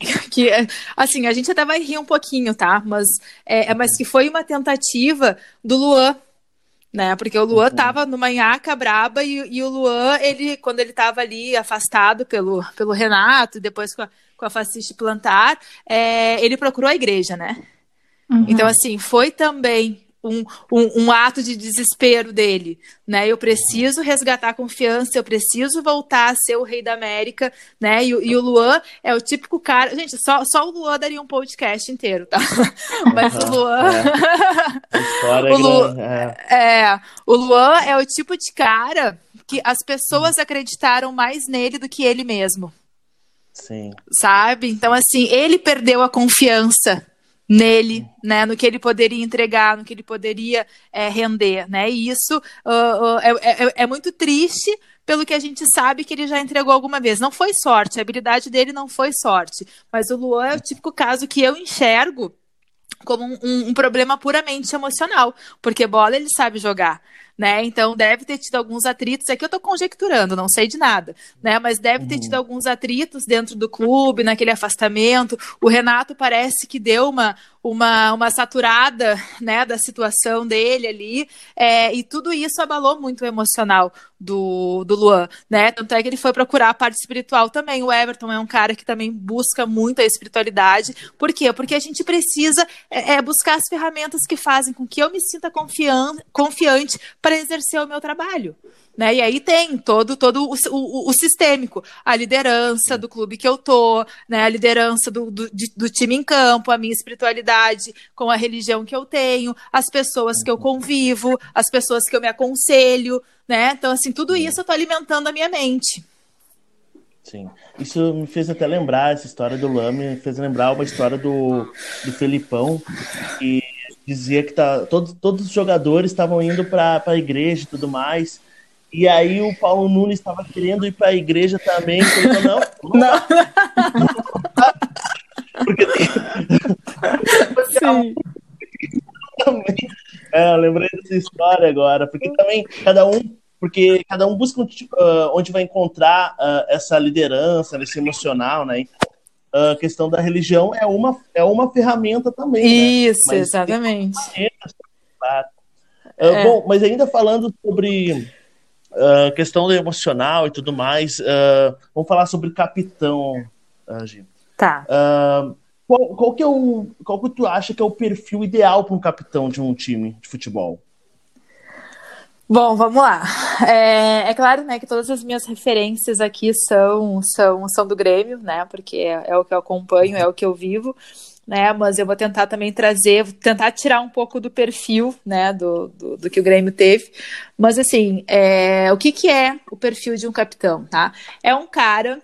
que assim a gente até vai rir um pouquinho, tá? Mas é, é mas que foi uma tentativa do Luan né? Porque o Luan uhum. tava numa nhaca braba e, e, o Luan, ele, quando ele tava ali afastado pelo, pelo Renato, depois com a, com a fasciste plantar, é, ele procurou a igreja, né? Uhum. Então, assim, foi também um, um, um, ato de desespero dele, né? Eu preciso resgatar a confiança, eu preciso voltar a ser o rei da América, né? E, e, o Luan é o típico cara. Gente, só, só o Luan daria um podcast inteiro, tá? Mas o Luan. É. o, Lu... é. é. o Luan é o tipo de cara que as pessoas acreditaram mais nele do que ele mesmo. Sim. Sabe? Então, assim, ele perdeu a confiança nele, né, no que ele poderia entregar, no que ele poderia é, render, né, e isso uh, uh, é, é, é, muito triste pelo que a gente sabe que ele já entregou alguma vez. Não foi sorte, a habilidade dele não foi sorte, mas o Luan é o típico caso que eu enxergo como um, um, um problema puramente emocional, porque bola ele sabe jogar, né? Então deve ter tido alguns atritos. Aqui eu estou conjecturando, não sei de nada, né? Mas deve ter tido uhum. alguns atritos dentro do clube, naquele afastamento. O Renato parece que deu uma, uma, uma saturada né, da situação dele ali, é, e tudo isso abalou muito o emocional do, do Luan, né? Tanto é que ele foi procurar a parte espiritual também. O Everton é um cara que também busca muito a espiritualidade. Por quê? Porque a gente precisa é, é buscar as ferramentas que fazem com que eu me sinta confian confiante para exercer o meu trabalho. Né? E aí tem todo, todo o, o, o, sistêmico, a liderança do clube que eu tô, né? a liderança do, do, do, time em campo, a minha espiritualidade com a religião que eu tenho, as pessoas que eu convivo, as pessoas que eu me aconselho, né? Então, assim, tudo isso eu tô alimentando a minha mente. Sim. Isso me fez até lembrar, essa história do Lame, me fez lembrar uma história do, do Felipão, que dizia que tá, todos, todos os jogadores estavam indo para a igreja e tudo mais. E aí o Paulo Nunes estava querendo ir para a igreja também. Falei, não, não. Porque tem... Sim. É, eu lembrei dessa história agora, porque também cada um, porque cada um busca uh, onde vai encontrar uh, essa liderança, esse emocional, né? A uh, questão da religião é uma, é uma ferramenta também. Né? Isso, né? exatamente. Claro. É. Bom, mas ainda falando sobre Uh, questão do emocional e tudo mais. Uh, vamos falar sobre capitão, uh, Gi. Tá. Uh, qual, qual, que é o, qual que tu acha que é o perfil ideal para um capitão de um time de futebol? Bom, vamos lá. é, é, claro, né, que todas as minhas referências aqui são, são, são do Grêmio, né, porque é, é o que eu acompanho, é o que eu vivo, né, mas eu vou tentar também trazer, tentar tirar um pouco do perfil, né, do, do, do que o Grêmio teve, mas assim, é, o que que é o perfil de um capitão, tá? É um cara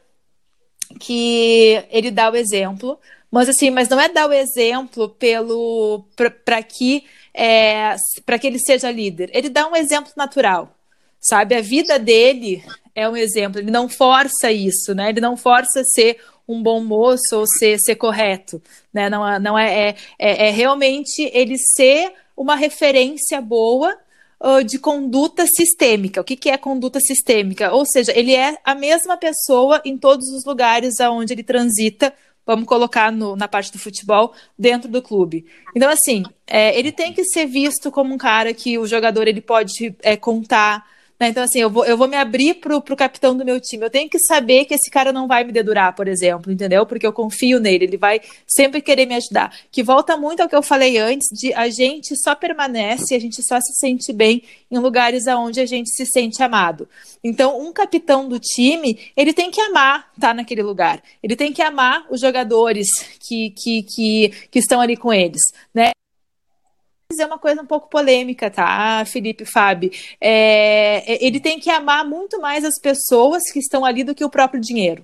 que ele dá o exemplo, mas assim, mas não é dar o exemplo pelo para que é, para que ele seja líder. Ele dá um exemplo natural, sabe? A vida dele é um exemplo. Ele não força isso, né? Ele não força ser um bom moço ou ser, ser correto, né? Não, não é, é, é, é realmente ele ser uma referência boa de conduta sistêmica. O que, que é conduta sistêmica? Ou seja, ele é a mesma pessoa em todos os lugares aonde ele transita vamos colocar no, na parte do futebol, dentro do clube. Então, assim, é, ele tem que ser visto como um cara que o jogador ele pode é, contar né? Então, assim, eu vou, eu vou me abrir pro, pro capitão do meu time. Eu tenho que saber que esse cara não vai me dedurar, por exemplo, entendeu? Porque eu confio nele, ele vai sempre querer me ajudar. Que volta muito ao que eu falei antes, de a gente só permanece, a gente só se sente bem em lugares onde a gente se sente amado. Então, um capitão do time, ele tem que amar estar tá naquele lugar. Ele tem que amar os jogadores que, que, que, que estão ali com eles, né? Dizer uma coisa um pouco polêmica, tá, Felipe Fábio? É, é, ele tem que amar muito mais as pessoas que estão ali do que o próprio dinheiro.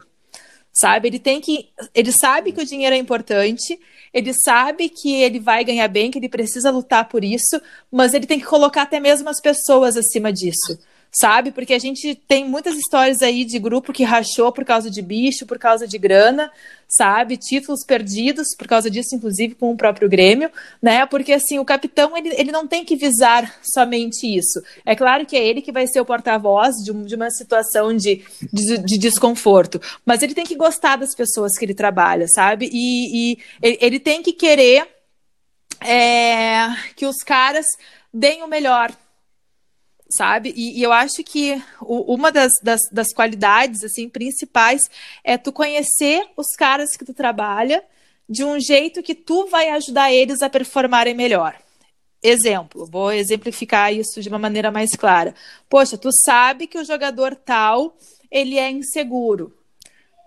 Sabe? Ele tem que. Ele sabe que o dinheiro é importante, ele sabe que ele vai ganhar bem, que ele precisa lutar por isso, mas ele tem que colocar até mesmo as pessoas acima disso sabe? Porque a gente tem muitas histórias aí de grupo que rachou por causa de bicho, por causa de grana, sabe? Títulos perdidos por causa disso, inclusive com o próprio Grêmio, né? Porque assim, o capitão ele, ele não tem que visar somente isso. É claro que é ele que vai ser o porta-voz de, um, de, uma situação de, de, de, desconforto, mas ele tem que gostar das pessoas que ele trabalha, sabe? E, e ele tem que querer é, que os caras deem o melhor sabe? E, e, eu acho que o, uma das, das, das, qualidades assim principais é tu conhecer os caras que tu trabalha de um jeito que tu vai ajudar eles a performarem melhor. Exemplo, vou exemplificar isso de uma maneira mais clara. Poxa, tu sabe que o jogador tal ele é inseguro,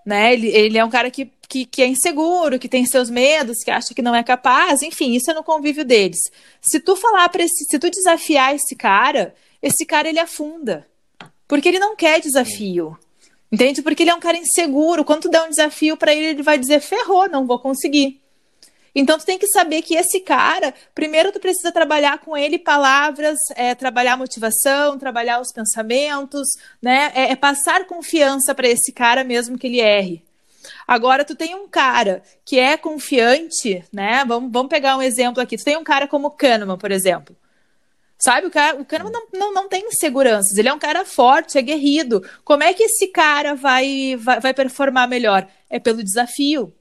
né? Ele, ele é um cara que, que, que, é inseguro, que tem seus medos, que acha que não é capaz, enfim, isso é no convívio deles. Se tu falar para esse, se tu desafiar esse cara, esse cara ele afunda. Porque ele não quer desafio. Entende? Porque ele é um cara inseguro. Quando tu dá um desafio para ele, ele vai dizer: ferrou, não vou conseguir. Então tu tem que saber que esse cara, primeiro tu precisa trabalhar com ele palavras, é, trabalhar motivação, trabalhar os pensamentos, né? É, é passar confiança para esse cara mesmo que ele erre. Agora tu tem um cara que é confiante, né? Vamos, vamos pegar um exemplo aqui. Tu tem um cara como Kahneman, por exemplo. Sabe, o cara, o cara não, não, não tem inseguranças, ele é um cara forte, é guerrido. Como é que esse cara vai, vai, vai performar melhor? É pelo desafio.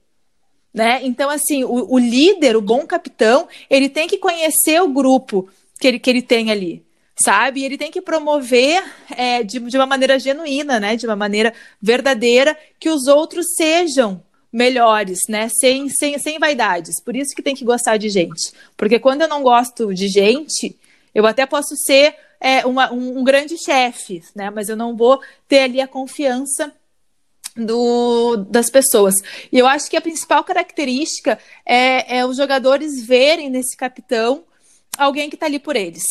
Né? Então, assim, o, o, líder, o bom capitão, ele tem que conhecer o grupo que ele, que ele tem ali, sabe? E ele tem que promover é, de, de uma maneira genuína, né? De uma maneira verdadeira, que os outros sejam melhores, né? Sem, sem, sem vaidades. Por isso que tem que gostar de gente. Porque quando eu não gosto de gente, eu até posso ser é, uma, um, um grande chefe, né? Mas eu não vou ter ali a confiança do, das pessoas. E eu acho que a principal característica é, é os jogadores verem nesse capitão alguém que está ali por eles.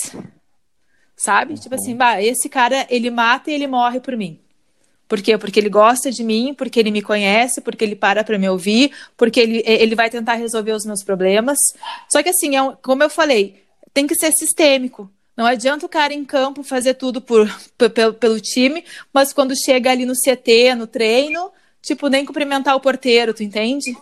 Sabe? Uhum. Tipo assim, bah, esse cara, ele mata e ele morre por mim. Por quê? Porque ele gosta de mim, porque ele me conhece, porque ele para para me ouvir, porque ele, ele vai tentar resolver os meus problemas. Só que assim, é um, como eu falei, tem que ser sistêmico. Não adianta o cara em campo fazer tudo por, pelo, pelo time, mas quando chega ali no CT, no treino, tipo, nem cumprimentar o porteiro, tu entende?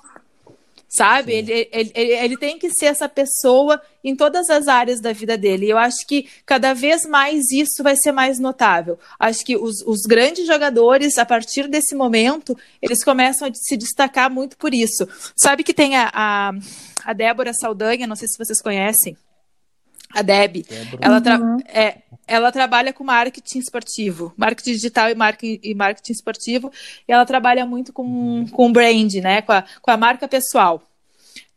Sabe? Ele, ele, ele, ele, tem que ser essa pessoa em todas as áreas da vida dele. E eu acho que cada vez mais isso vai ser mais notável. Acho que os, os grandes jogadores, a partir desse momento, eles começam a se destacar muito por isso. Sabe que tem a, a, a Débora Saldanha, não sei se vocês conhecem. A Deb, ela, tra uhum. é, ela trabalha com marketing esportivo, marketing digital e marketing, e marketing esportivo, e ela trabalha muito com, com brand, né, com a, com a marca pessoal.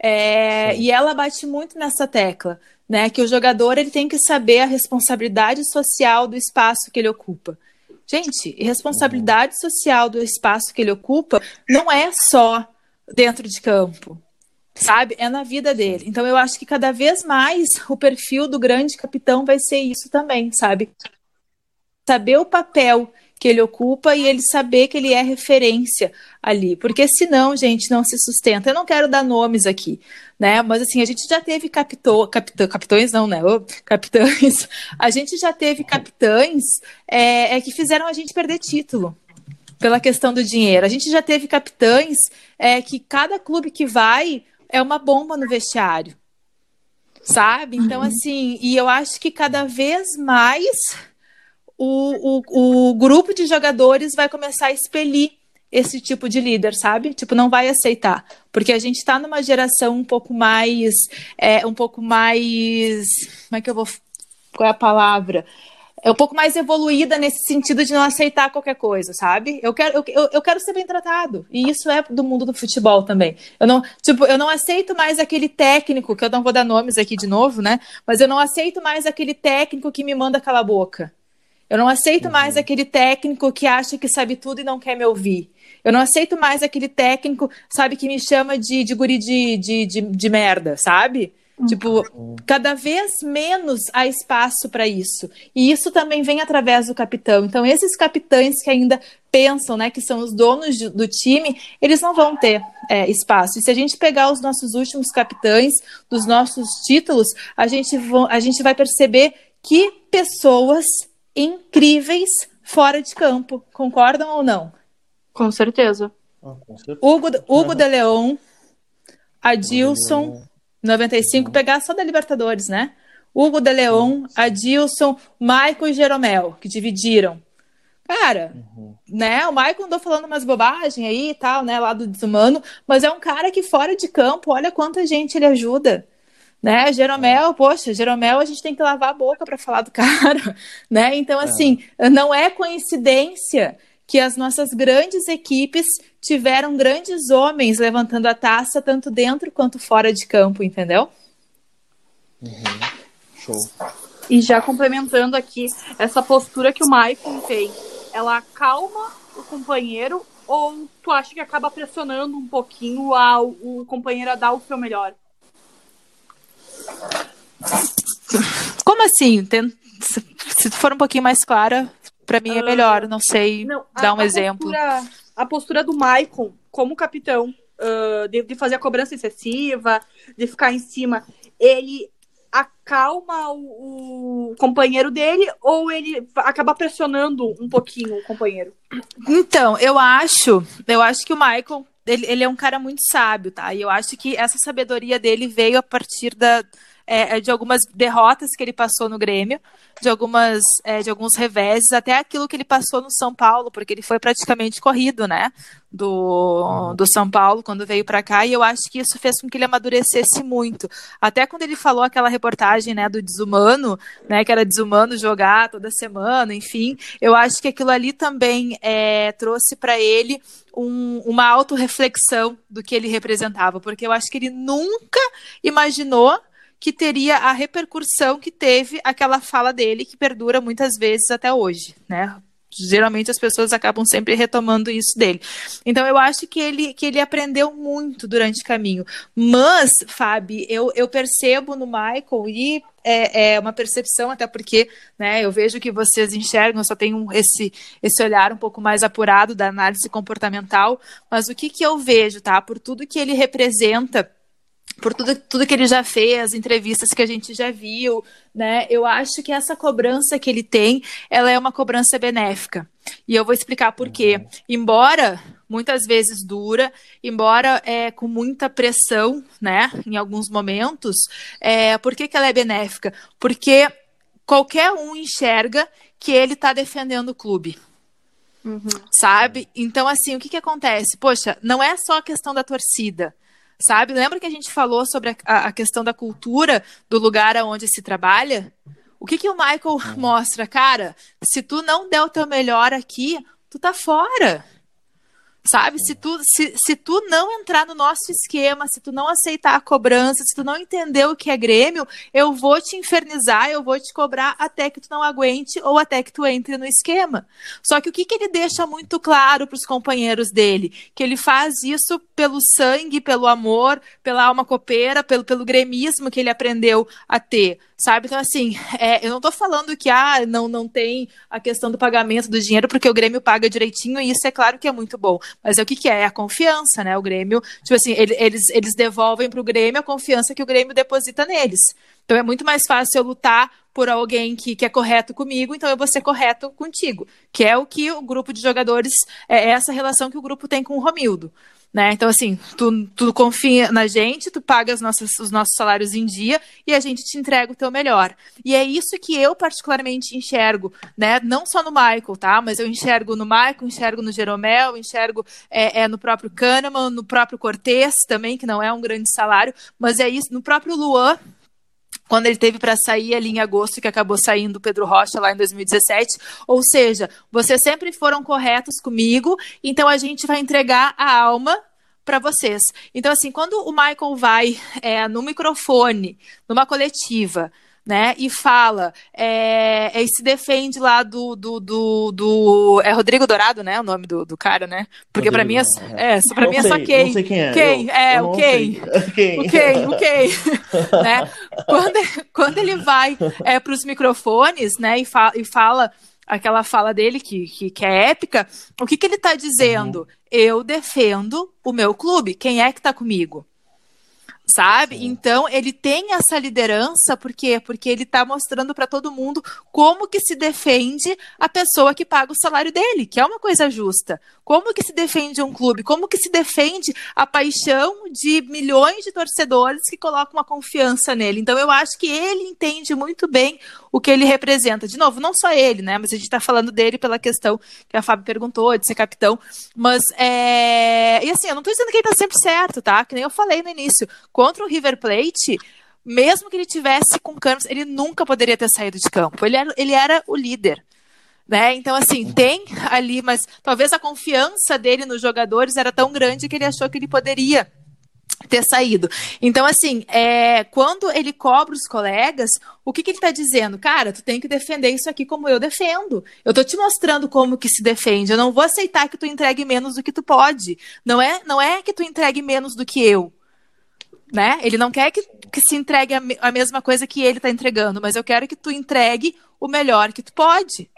É, e ela bate muito nessa tecla, né? Que o jogador ele tem que saber a responsabilidade social do espaço que ele ocupa. Gente, responsabilidade social do espaço que ele ocupa não é só dentro de campo, sabe? É na vida dele. Então eu acho que cada vez mais o perfil do grande capitão vai ser isso também, sabe? Saber o papel que ele ocupa e ele saber que ele é referência ali, porque senão, gente, não se sustenta. Eu não quero dar nomes aqui, né? Mas assim, a gente já teve capitão, capitão capitões não, né? Oh, capitães. A gente já teve capitães é, é, que fizeram a gente perder título pela questão do dinheiro. A gente já teve capitães é, que cada clube que vai é uma bomba no vestiário, sabe? Então, uhum. assim, e eu acho que cada vez mais o, o, o grupo de jogadores vai começar a expelir esse tipo de líder, sabe? Tipo, não vai aceitar. Porque a gente está numa geração um pouco mais. É, um pouco mais. Como é que eu vou. Qual é a palavra? É um pouco mais evoluída nesse sentido de não aceitar qualquer coisa, sabe? Eu quero, eu, eu quero ser bem tratado. E isso é do mundo do futebol também. Eu não, tipo, eu não aceito mais aquele técnico, que eu não vou dar nomes aqui de novo, né? Mas eu não aceito mais aquele técnico que me manda calar a boca. Eu não aceito uhum. mais aquele técnico que acha que sabe tudo e não quer me ouvir. Eu não aceito mais aquele técnico, sabe, que me chama de, de guri de, de, de, de merda, sabe? Uhum. Tipo, cada vez menos há espaço para isso. E isso também vem através do capitão. Então, esses capitães que ainda pensam, né, que são os donos de, do time, eles não vão ter é, espaço. E se a gente pegar os nossos últimos capitães dos nossos títulos, a gente, a gente vai perceber que pessoas incríveis fora de campo. Concordam ou não? Com certeza. Ah, com certeza. Hugo, Hugo de Leon, Adilson, 95, pegar só da Libertadores, né? Hugo de Leon, Adilson, Michael e Jeromel, que dividiram. Cara, uhum. né? O Michael andou falando umas bobagens aí e tal, né? Lá do desumano, mas é um cara que fora de campo, olha quanta gente ele ajuda né? Jeromel, poxa, Jeromel, a gente tem que lavar a boca para falar do cara, né? Então, assim, é. não é coincidência que as nossas grandes equipes tiveram grandes homens levantando a taça tanto dentro quanto fora de campo, entendeu? Uhum. Show. E já complementando aqui, essa postura que o Maicon tem, ela acalma o companheiro ou tu acha que acaba pressionando um pouquinho ao, o companheiro a dar o seu melhor? Como assim? Tem, se for um pouquinho mais clara, para mim é ah, melhor. Não sei não, dar um a exemplo. Postura, a postura do Maicon como capitão, uh, de, de, fazer a cobrança excessiva, de ficar em cima, ele acalma o, o, companheiro dele ou ele acaba pressionando um pouquinho o companheiro? Então, eu acho, eu acho que o Michael ele, ele é um cara muito sábio, tá? E eu acho que essa sabedoria dele veio a partir da, é, é, de algumas derrotas que ele passou no Grêmio, de algumas é, de alguns reveses, até aquilo que ele passou no São Paulo, porque ele foi praticamente corrido, né, do, do São Paulo quando veio para cá, e eu acho que isso fez com que ele amadurecesse muito. Até quando ele falou aquela reportagem, né, do desumano, né, que era desumano jogar toda semana, enfim, eu acho que aquilo ali também é, trouxe para ele um, uma autorreflexão do que ele representava, porque eu acho que ele nunca imaginou que teria a repercussão que teve aquela fala dele, que perdura muitas vezes até hoje, né? Geralmente as pessoas acabam sempre retomando isso dele. Então eu acho que ele, que ele aprendeu muito durante o caminho. Mas, Fábio, eu, eu percebo no Michael, e é, é, uma percepção, até porque né, eu vejo que vocês enxergam, só tenho esse, esse olhar um pouco mais apurado da análise comportamental, mas o que, que eu vejo, tá? Por tudo que ele representa por tudo, tudo que ele já fez, entrevistas que a gente já viu, né? Eu acho que essa cobrança que ele tem, ela é uma cobrança benéfica. E eu vou explicar por quê. Uhum. Embora muitas vezes dura, embora é, com muita pressão, né? Em alguns momentos, é, por que, que ela é benéfica? Porque qualquer um enxerga que ele está defendendo o clube. Uhum. Sabe? Então, assim, o que, que acontece? Poxa, não é só a questão da torcida sabe? Lembra que a gente falou sobre a, a questão da cultura do lugar onde se trabalha? O que, que o Michael hum. mostra? Cara, se tu não der o teu melhor aqui, tu tá fora. Sabe? Se tu, se, se tu não entrar no nosso esquema, se tu não aceitar a cobrança, se tu não entender o que é Grêmio, eu vou te infernizar, eu vou te cobrar até que tu não aguente ou até que tu entre no esquema. Só que o que, que ele deixa muito claro para os companheiros dele? Que ele faz isso pelo sangue, pelo amor, pela alma copeira, pelo, pelo gremismo que ele aprendeu a ter sabe? Então, assim, é, eu não tô falando que ah, não, não tem a questão do pagamento do dinheiro, porque o Grêmio paga direitinho, e isso é claro que é muito bom. Mas é o que, que é? É a confiança, né? O Grêmio, tipo assim, ele, eles, eles devolvem pro Grêmio a confiança que o Grêmio deposita neles. Então é muito mais fácil eu lutar por alguém que, que é correto comigo, então eu vou ser correto contigo. Que é o que o grupo de jogadores, é essa relação que o grupo tem com o Romildo. Né? Então, assim, tu, tu confia na gente, tu paga os nossos, os nossos salários em dia e a gente te entrega o teu melhor. E é isso que eu particularmente enxergo, né? Não só no Michael, tá? Mas eu enxergo no Michael, enxergo no Jeromel, enxergo é, é no próprio Kahneman, no próprio Cortez também, que não é um grande salário, mas é isso, no próprio Luan, quando ele teve para sair ali em agosto, que acabou saindo Pedro Rocha lá em 2017. Ou seja, vocês sempre foram corretos comigo, então a gente vai entregar a alma para vocês. Então, assim, quando o Michael vai é, no microfone, numa coletiva, né? E fala, é, e se defende lá do, do, do, do, É Rodrigo Dourado, né? O nome do, do cara, né? Porque para mim é, é, pra mim é só quem. Não sei quem é. Quem? Eu, é, eu o quem. quem. O quem, o quem. né? Quando, quando ele vai é, para os microfones, né? E, fa e fala aquela fala dele que, que, que, é épica, o que, que ele está dizendo? Uhum. Eu defendo o meu clube. Quem é que está comigo? Sabe? Sim. Então ele tem essa liderança, por quê? Porque ele está mostrando para todo mundo como que se defende a pessoa que paga o salário dele, que é uma coisa justa. Como que se defende um clube? Como que se defende a paixão de milhões de torcedores que colocam uma confiança nele? Então eu acho que ele entende muito bem o que ele representa. De novo, não só ele, né? Mas a gente está falando dele pela questão que a Fábio perguntou, de ser capitão. Mas é. E assim, eu não estou dizendo que ele está sempre certo, tá? Que nem eu falei no início. Contra o River Plate, mesmo que ele tivesse com câmeras, ele nunca poderia ter saído de campo. Ele era, ele era o líder. Né? Então, assim, tem ali, mas talvez a confiança dele nos jogadores era tão grande que ele achou que ele poderia ter saído. Então, assim, é, quando ele cobra os colegas, o que, que ele está dizendo? Cara, tu tem que defender isso aqui como eu defendo. Eu tô te mostrando como que se defende. Eu não vou aceitar que tu entregue menos do que tu pode. Não é, não é que tu entregue menos do que eu. Né? Ele não quer que, que se entregue a, a mesma coisa que ele está entregando, mas eu quero que tu entregue o melhor que tu pode.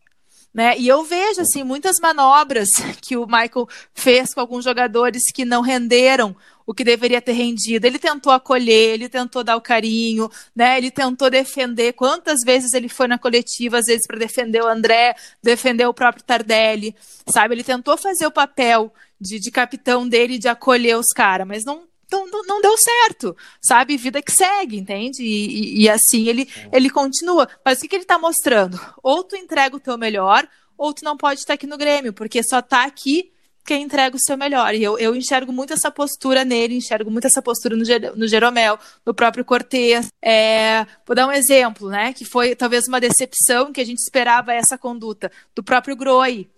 Né? E eu vejo assim muitas manobras que o Michael fez com alguns jogadores que não renderam o que deveria ter rendido. Ele tentou acolher, ele tentou dar o carinho, né? Ele tentou defender. Quantas vezes ele foi na coletiva, às vezes para defender o André, defender o próprio Tardelli, sabe? Ele tentou fazer o papel de, de capitão dele, de acolher os caras, mas não então não, deu certo, sabe? Vida que segue, entende? E, e, e assim ele, ele continua. Mas o que, que ele está mostrando? Ou tu entrega o teu melhor, ou tu não pode estar aqui no Grêmio, porque só está aqui quem entrega o seu melhor. E eu, eu enxergo muito essa postura nele, enxergo muito essa postura no, no Jeromel, no próprio Cortez. É, vou dar um exemplo, né? Que foi talvez uma decepção que a gente esperava essa conduta do próprio Groi.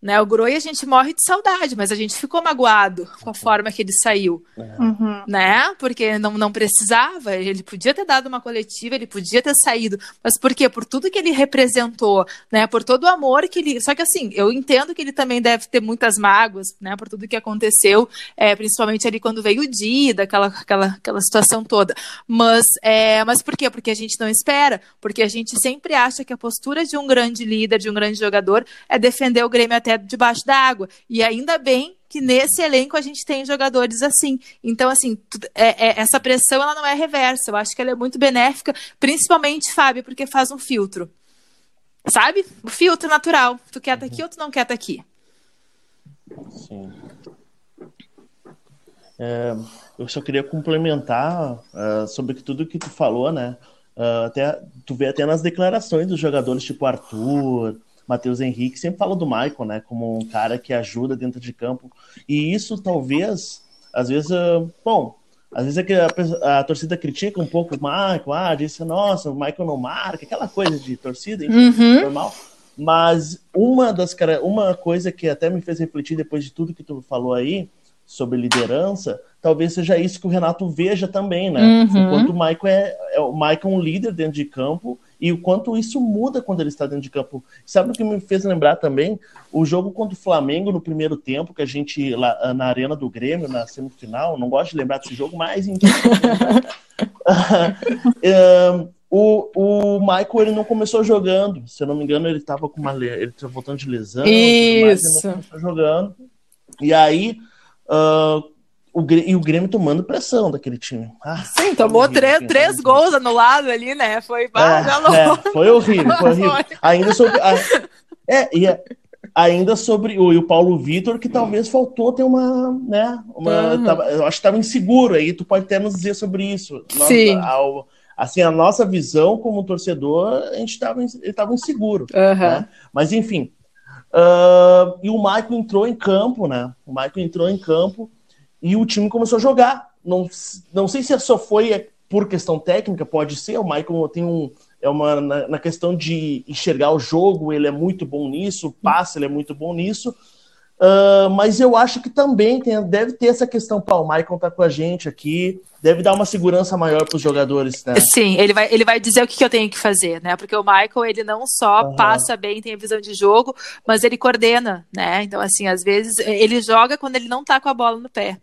Né? O Groi a gente morre de saudade, mas a gente ficou magoado com a forma que ele saiu, uhum. né? Porque não, não precisava, ele podia ter dado uma coletiva, ele podia ter saído, mas por quê? Por tudo que ele representou, né? Por todo o amor que ele. Só que assim, eu entendo que ele também deve ter muitas mágoas, né? Por tudo que aconteceu, é, principalmente ali quando veio o Dida, aquela, aquela, aquela situação toda. Mas, é, mas por quê? Porque a gente não espera, porque a gente sempre acha que a postura de um grande líder, de um grande jogador, é defender o Grêmio até debaixo d'água. E ainda bem que nesse elenco a gente tem jogadores assim. Então, assim, é, é, essa pressão ela não é reversa. Eu acho que ela é muito benéfica, principalmente, Fábio, porque faz um filtro. Sabe? O filtro natural. Tu quer estar aqui ou tu não quer estar aqui? Sim. É, eu só queria complementar uh, sobre tudo que tu falou, né? Uh, até, tu vê até nas declarações dos jogadores tipo Arthur, Matheus Henrique sempre fala do Michael, né, como um cara que ajuda dentro de campo. E isso talvez, às vezes, uh, bom, às vezes é que a, a, torcida critica um pouco o Michael, ah, disse, nossa, o Michael não marca, aquela coisa de torcida, enfim, uhum. normal. Mas uma das uma coisa que até me fez refletir depois de tudo que tu falou aí sobre liderança, talvez seja isso que o Renato veja também, né? Uhum. Enquanto o Michael é, é o Michael é um líder dentro de campo e o quanto isso muda quando ele está dentro de campo. Sabe o que me fez lembrar também? O jogo contra o Flamengo no primeiro tempo, que a gente lá na arena do Grêmio, na semifinal, não gosto de lembrar desse jogo, mas enfim. um, o, o Michael ele não começou jogando, se eu não me engano, ele estava com uma ele estava voltando de lesão, Isso. Ele não começou jogando. E aí uh, o, e o Grêmio tomando pressão daquele time. Ah, Sim, tomou três, três gols anulados ali, né? Foi, é, é, foi horrível, foi horrível. Ainda sobre. A, é, e a, ainda sobre o, e o Paulo Vitor, que talvez faltou ter uma. Né, uma uhum. tava, eu acho que estava inseguro aí, tu pode até nos dizer sobre isso. Nossa, Sim. Ao, assim, a nossa visão como torcedor, a gente estava ele estava inseguro. Uhum. Né? Mas enfim. Uh, e o Michael entrou em campo, né? O Michael entrou em campo e o time começou a jogar. Não, não sei se só foi por questão técnica, pode ser. O Michael tem um. É uma, na, na questão de enxergar o jogo, ele é muito bom nisso, o passe, ele é muito bom nisso. Uh, mas eu acho que também tem, deve ter essa questão, pá, o Michael tá com a gente aqui, deve dar uma segurança maior para os jogadores, né? Sim, ele vai, ele vai dizer o que, que, eu tenho que fazer, né? Porque o Michael, ele não só uhum. passa bem, tem a visão de jogo, mas ele coordena, né? Então, assim, às vezes ele joga quando ele não tá com a bola no pé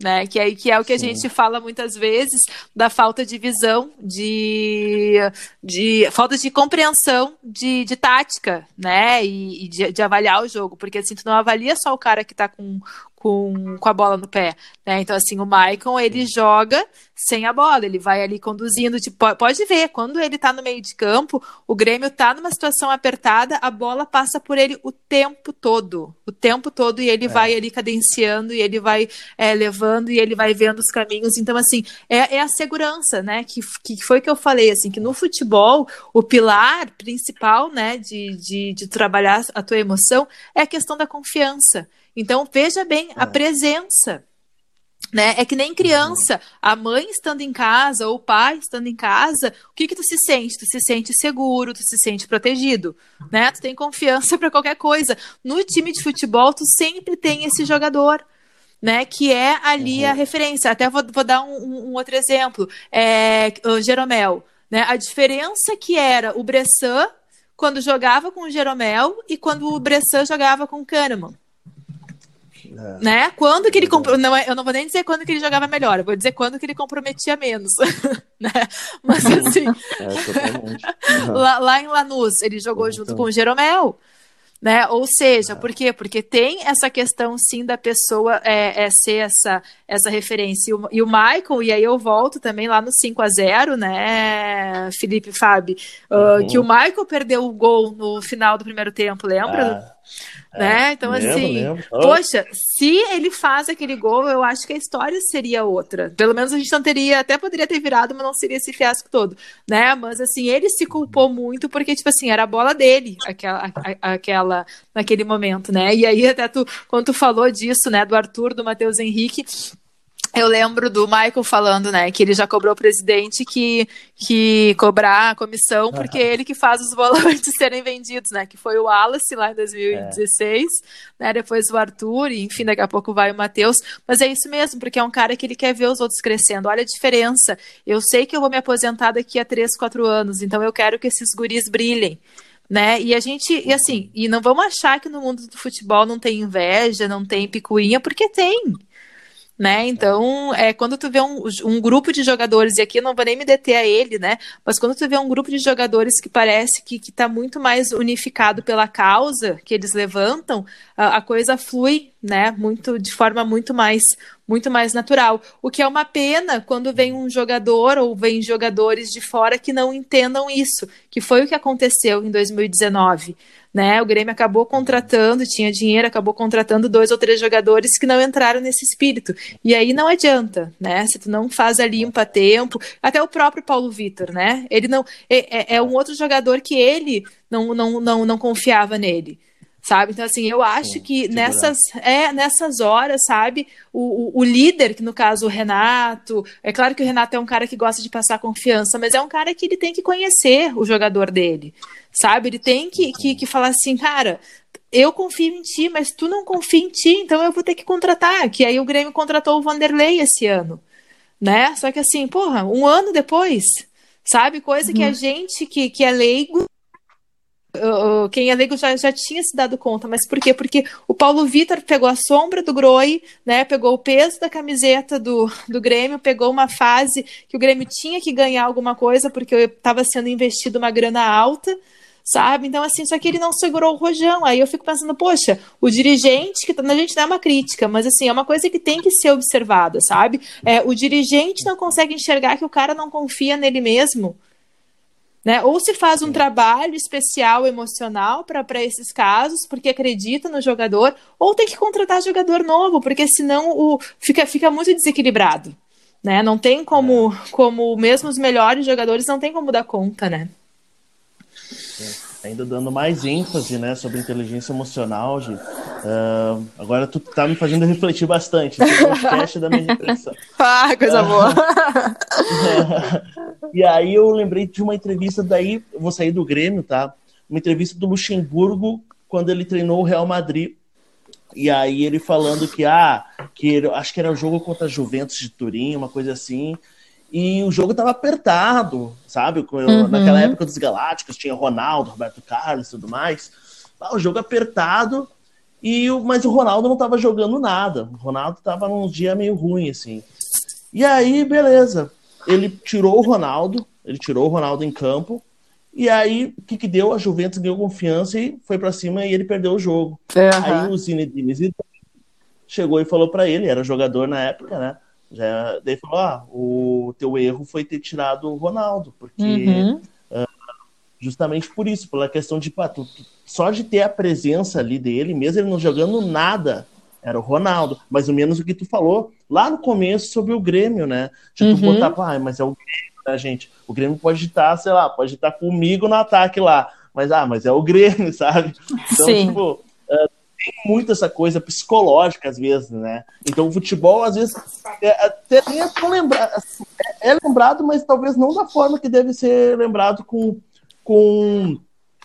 né? Que é, que é o que Sim. a gente fala muitas vezes da falta de visão, de, de falta de compreensão de, de tática, né? E, e de, de, avaliar o jogo, porque assim, tu não avalia só o cara que tá com, com, com a bola no pé, né? Então, assim, o Maicon, ele joga sem a bola, ele vai ali conduzindo, tipo, pode ver, quando ele tá no meio de campo, o Grêmio tá numa situação apertada, a bola passa por ele o tempo todo, o tempo todo, e ele é. vai ali cadenciando, e ele vai é, levando, e ele vai vendo os caminhos, então, assim, é, é a segurança, né, que, que foi que eu falei, assim, que no futebol, o pilar principal, né, de, de, de trabalhar a tua emoção é a questão da confiança, então, veja bem a é. presença. Né? É que nem criança, a mãe estando em casa ou o pai estando em casa, o que que tu se sente? Tu se sente seguro, tu se sente protegido, né? Tu tem confiança para qualquer coisa. No time de futebol, tu sempre tem esse jogador, né? Que é ali uhum. a referência. Até vou, vou dar um, um, outro exemplo. É, o Jeromel, né? A diferença que era o Bressan quando jogava com o Jeromel e quando o Bressan jogava com o Kahneman. É. Né? Quando que ele compro... não, é, eu não vou nem dizer quando que ele jogava melhor, eu vou dizer quando que ele comprometia menos, né? Mas assim, é, lá, lá, em Lanús ele jogou então. junto com o Jeromel, né? Ou seja, é. por quê? Porque tem essa questão sim da pessoa é, é ser essa, essa referência. E o, e o, Michael, e aí eu volto também lá no 5 a 0 né, Felipe Fábio, uh, uhum. que o Michael perdeu o gol no final do primeiro tempo, lembra? Ah. Né? É, então, lembro, assim, lembro. Oh. poxa, se ele faz aquele gol, eu acho que a história seria outra. Pelo menos a gente não teria, até poderia ter virado, mas não seria esse fiasco todo, né? Mas, assim, ele se culpou muito porque, tipo assim, era a bola dele, aquela, aquela naquele momento, né? E aí, até tu, quando tu falou disso, né, do Arthur, do Matheus Henrique, eu lembro do Michael falando, né, que ele já cobrou o presidente que, que cobrar a comissão, porque é ele que faz os volantes serem vendidos, né, que foi o Wallace lá em 2016, é. né, depois o Arthur, e enfim, daqui a pouco vai o Matheus, mas é isso mesmo, porque é um cara que ele quer ver os outros crescendo, olha a diferença, eu sei que eu vou me aposentar daqui a 3, 4 anos, então eu quero que esses guris brilhem, né? E a gente, e assim, e não vamos achar que no mundo do futebol não tem inveja, não tem picuinha, porque tem, né? Então, é, quando tu vê um, um grupo de jogadores, e aqui eu não vou nem me deter a ele, né? Mas quando tu vê um grupo de jogadores que parece que está muito mais unificado pela causa que eles levantam, a, a coisa flui, né? Muito, de forma muito mais, muito mais natural. O que é uma pena quando vem um jogador ou vem jogadores de fora que não entendam isso, que foi o que aconteceu em 2019 né? O Grêmio acabou contratando, tinha dinheiro, acabou contratando dois ou três jogadores que não entraram nesse espírito. E aí não adianta, né? Se tu não faz a limpa a tempo, até o próprio Paulo Vitor, né? Ele não é, é, é um outro jogador que ele não, não, não, não confiava nele. Sabe? Então, assim, eu acho Sim, que nessas, é, nessas horas, sabe, o, o, o, líder, que no caso o Renato, é claro que o Renato é um cara que gosta de passar confiança, mas é um cara que ele tem que conhecer o jogador dele, sabe? Ele tem que, que, que falar assim, cara, eu confio em ti, mas tu não confia em ti, então eu vou ter que contratar. Que aí o Grêmio contratou o Vanderlei esse ano, né? Só que assim, porra, um ano depois, sabe? Coisa uhum. que a uhum. gente que, que é leigo quem é leigo já, já tinha se dado conta, mas por quê? Porque o Paulo Vitor pegou a sombra do Groi, né? Pegou o peso da camiseta do, do Grêmio, pegou uma fase que o Grêmio tinha que ganhar alguma coisa, porque estava sendo investido uma grana alta, sabe? Então, assim, só que ele não segurou o rojão. Aí eu fico pensando, poxa, o dirigente, que tá, a gente não é uma crítica, mas assim, é uma coisa que tem que ser observada, sabe? É, o dirigente não consegue enxergar que o cara não confia nele mesmo. Né? Ou se faz um trabalho especial emocional para esses casos, porque acredita no jogador, ou tem que contratar jogador novo, porque senão o, fica, fica muito desequilibrado. Né? Não tem como, é. como, mesmo os melhores jogadores, não tem como dar conta, né? Ainda dando mais ênfase né, sobre inteligência emocional, Gi. Uh, agora tu tá me fazendo refletir bastante. Esse é da minha reflexão. ah, coisa boa. e aí eu lembrei de uma entrevista daí, vou sair do Grêmio, tá? Uma entrevista do Luxemburgo quando ele treinou o Real Madrid. E aí ele falando que, ah, que ele, acho que era o jogo contra a Juventus de Turim, uma coisa assim e o jogo tava apertado, sabe? Uhum. Naquela época dos Galácticos tinha Ronaldo, Roberto Carlos e tudo mais. Ah, o jogo apertado, e o, mas o Ronaldo não tava jogando nada. O Ronaldo tava num dia meio ruim, assim. E aí, beleza. Ele tirou o Ronaldo, ele tirou o Ronaldo em campo. E aí, o que, que deu? A Juventus ganhou confiança e foi para cima e ele perdeu o jogo. Uhum. Aí o Zinedine chegou e falou para ele, era jogador na época, né? Já, daí falou: ah, o teu erro foi ter tirado o Ronaldo, porque uhum. uh, justamente por isso, pela questão de pá, tu, só de ter a presença ali dele, mesmo ele não jogando nada, era o Ronaldo. Mais ou menos o que tu falou lá no começo sobre o Grêmio, né? De tu uhum. botar, ah, mas é o Grêmio, né, gente? O Grêmio pode estar, sei lá, pode estar comigo no ataque lá. Mas, ah, mas é o Grêmio, sabe? Então, Sim. tipo, uh, tem muito essa coisa psicológica, às vezes, né? Então o futebol, às vezes, é, até nem é tão lembrado, assim, é, é lembrado, mas talvez não da forma que deve ser lembrado com, com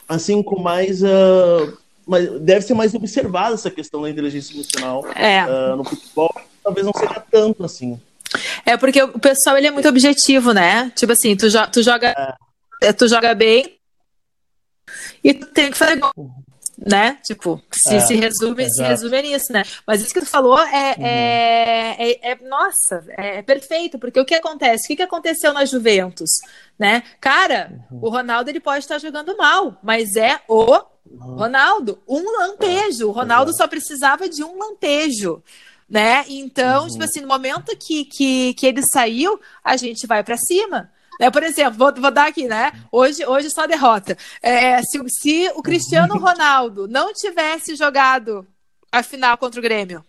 assim, com mais. Uh, mas deve ser mais observada essa questão da inteligência emocional é. uh, no futebol. Talvez não seja tanto assim. É porque o pessoal ele é muito objetivo, né? Tipo assim, tu, jo tu joga, é. tu joga bem e tu tem que fazer gol. Né? Tipo, se, é, se, resume, se resume nisso, né? Mas isso que tu falou é, uhum. é, é, é, nossa, é perfeito, porque o que acontece? O que, que aconteceu na Juventus, né? Cara, uhum. o Ronaldo ele pode estar jogando mal, mas é o uhum. Ronaldo, um lampejo. O Ronaldo só precisava de um lampejo. Né? Então, uhum. tipo assim, no momento que, que, que ele saiu, a gente vai para cima. É, por exemplo, vou, vou, dar aqui, né? Hoje, hoje só derrota. É, se, se o Cristiano Ronaldo não tivesse jogado a final contra o Grêmio,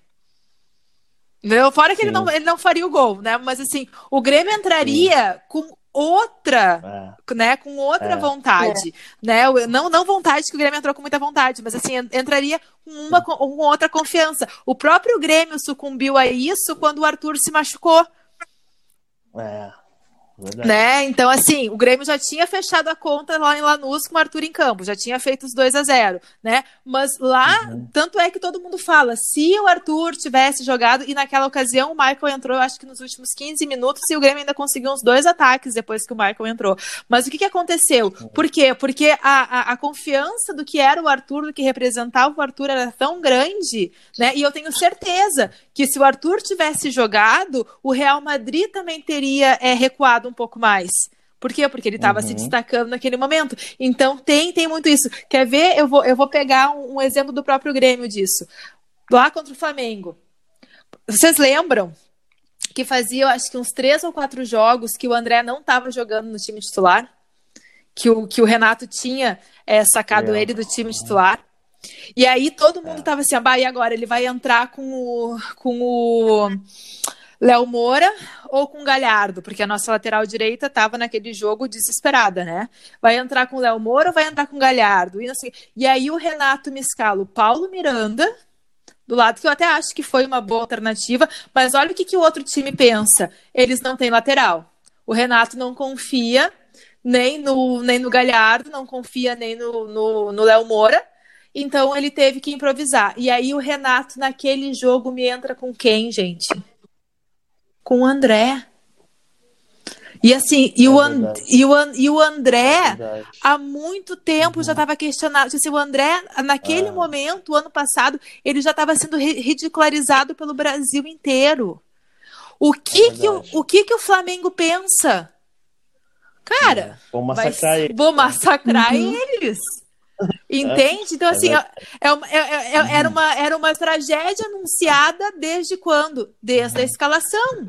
não, fora que ele não, ele não faria o gol, né? Mas assim, o Grêmio entraria Sim. com outra, é. né, com outra é. vontade, é. né? Não, não vontade que o Grêmio entrou com muita vontade, mas assim entraria com uma com outra confiança. O próprio Grêmio sucumbiu a isso quando o Arthur se machucou. É. Né? Então, assim, o Grêmio já tinha fechado a conta lá em Lanús com o Arthur em campo, já tinha feito os 2 a 0 né? Mas lá, uhum. tanto é que todo mundo fala, se o Arthur tivesse jogado, e naquela ocasião o Michael entrou, acho que nos últimos 15 minutos, e o Grêmio ainda conseguiu uns dois ataques depois que o Michael entrou. Mas o que, que aconteceu? Uhum. Por quê? Porque a, a, a confiança do que era o Arthur, do que representava o Arthur, era tão grande, né? E eu tenho certeza que se o Arthur tivesse jogado, o Real Madrid também teria é, recuado um pouco mais. Por quê? Porque ele estava uhum. se destacando naquele momento. Então tem, tem muito isso. Quer ver? Eu vou, eu vou pegar um, um exemplo do próprio Grêmio disso. Lá contra o Flamengo. Vocês lembram que fazia, acho que uns três ou quatro jogos que o André não estava jogando no time titular? Que o, que o Renato tinha é, sacado é. ele do time titular. E aí todo mundo é. tava assim, ah, e agora ele vai entrar com o, com o Léo Moura ou com Galhardo? Porque a nossa lateral direita estava naquele jogo desesperada, né? Vai entrar com Léo Moura ou vai entrar com Galhardo? E, assim, e aí o Renato me escala o Paulo Miranda, do lado que eu até acho que foi uma boa alternativa, mas olha o que, que o outro time pensa. Eles não têm lateral. O Renato não confia nem no, nem no Galhardo, não confia nem no, Léo Moura. Então ele teve que improvisar. E aí o Renato, naquele jogo, me entra com quem, gente? Com o André. E assim, e, é o, And, e, o, e o André, é há muito tempo, uhum. já estava questionado. Tipo assim, o André, naquele ah. momento, o ano passado, ele já estava sendo ridicularizado pelo Brasil inteiro. O que, é que, o, o que, que o Flamengo pensa? Cara, vou massacrar, eles. Vou massacrar uhum. eles. Entende? Então, assim, é, é, é, era, uma, era uma tragédia anunciada desde quando? Desde a escalação.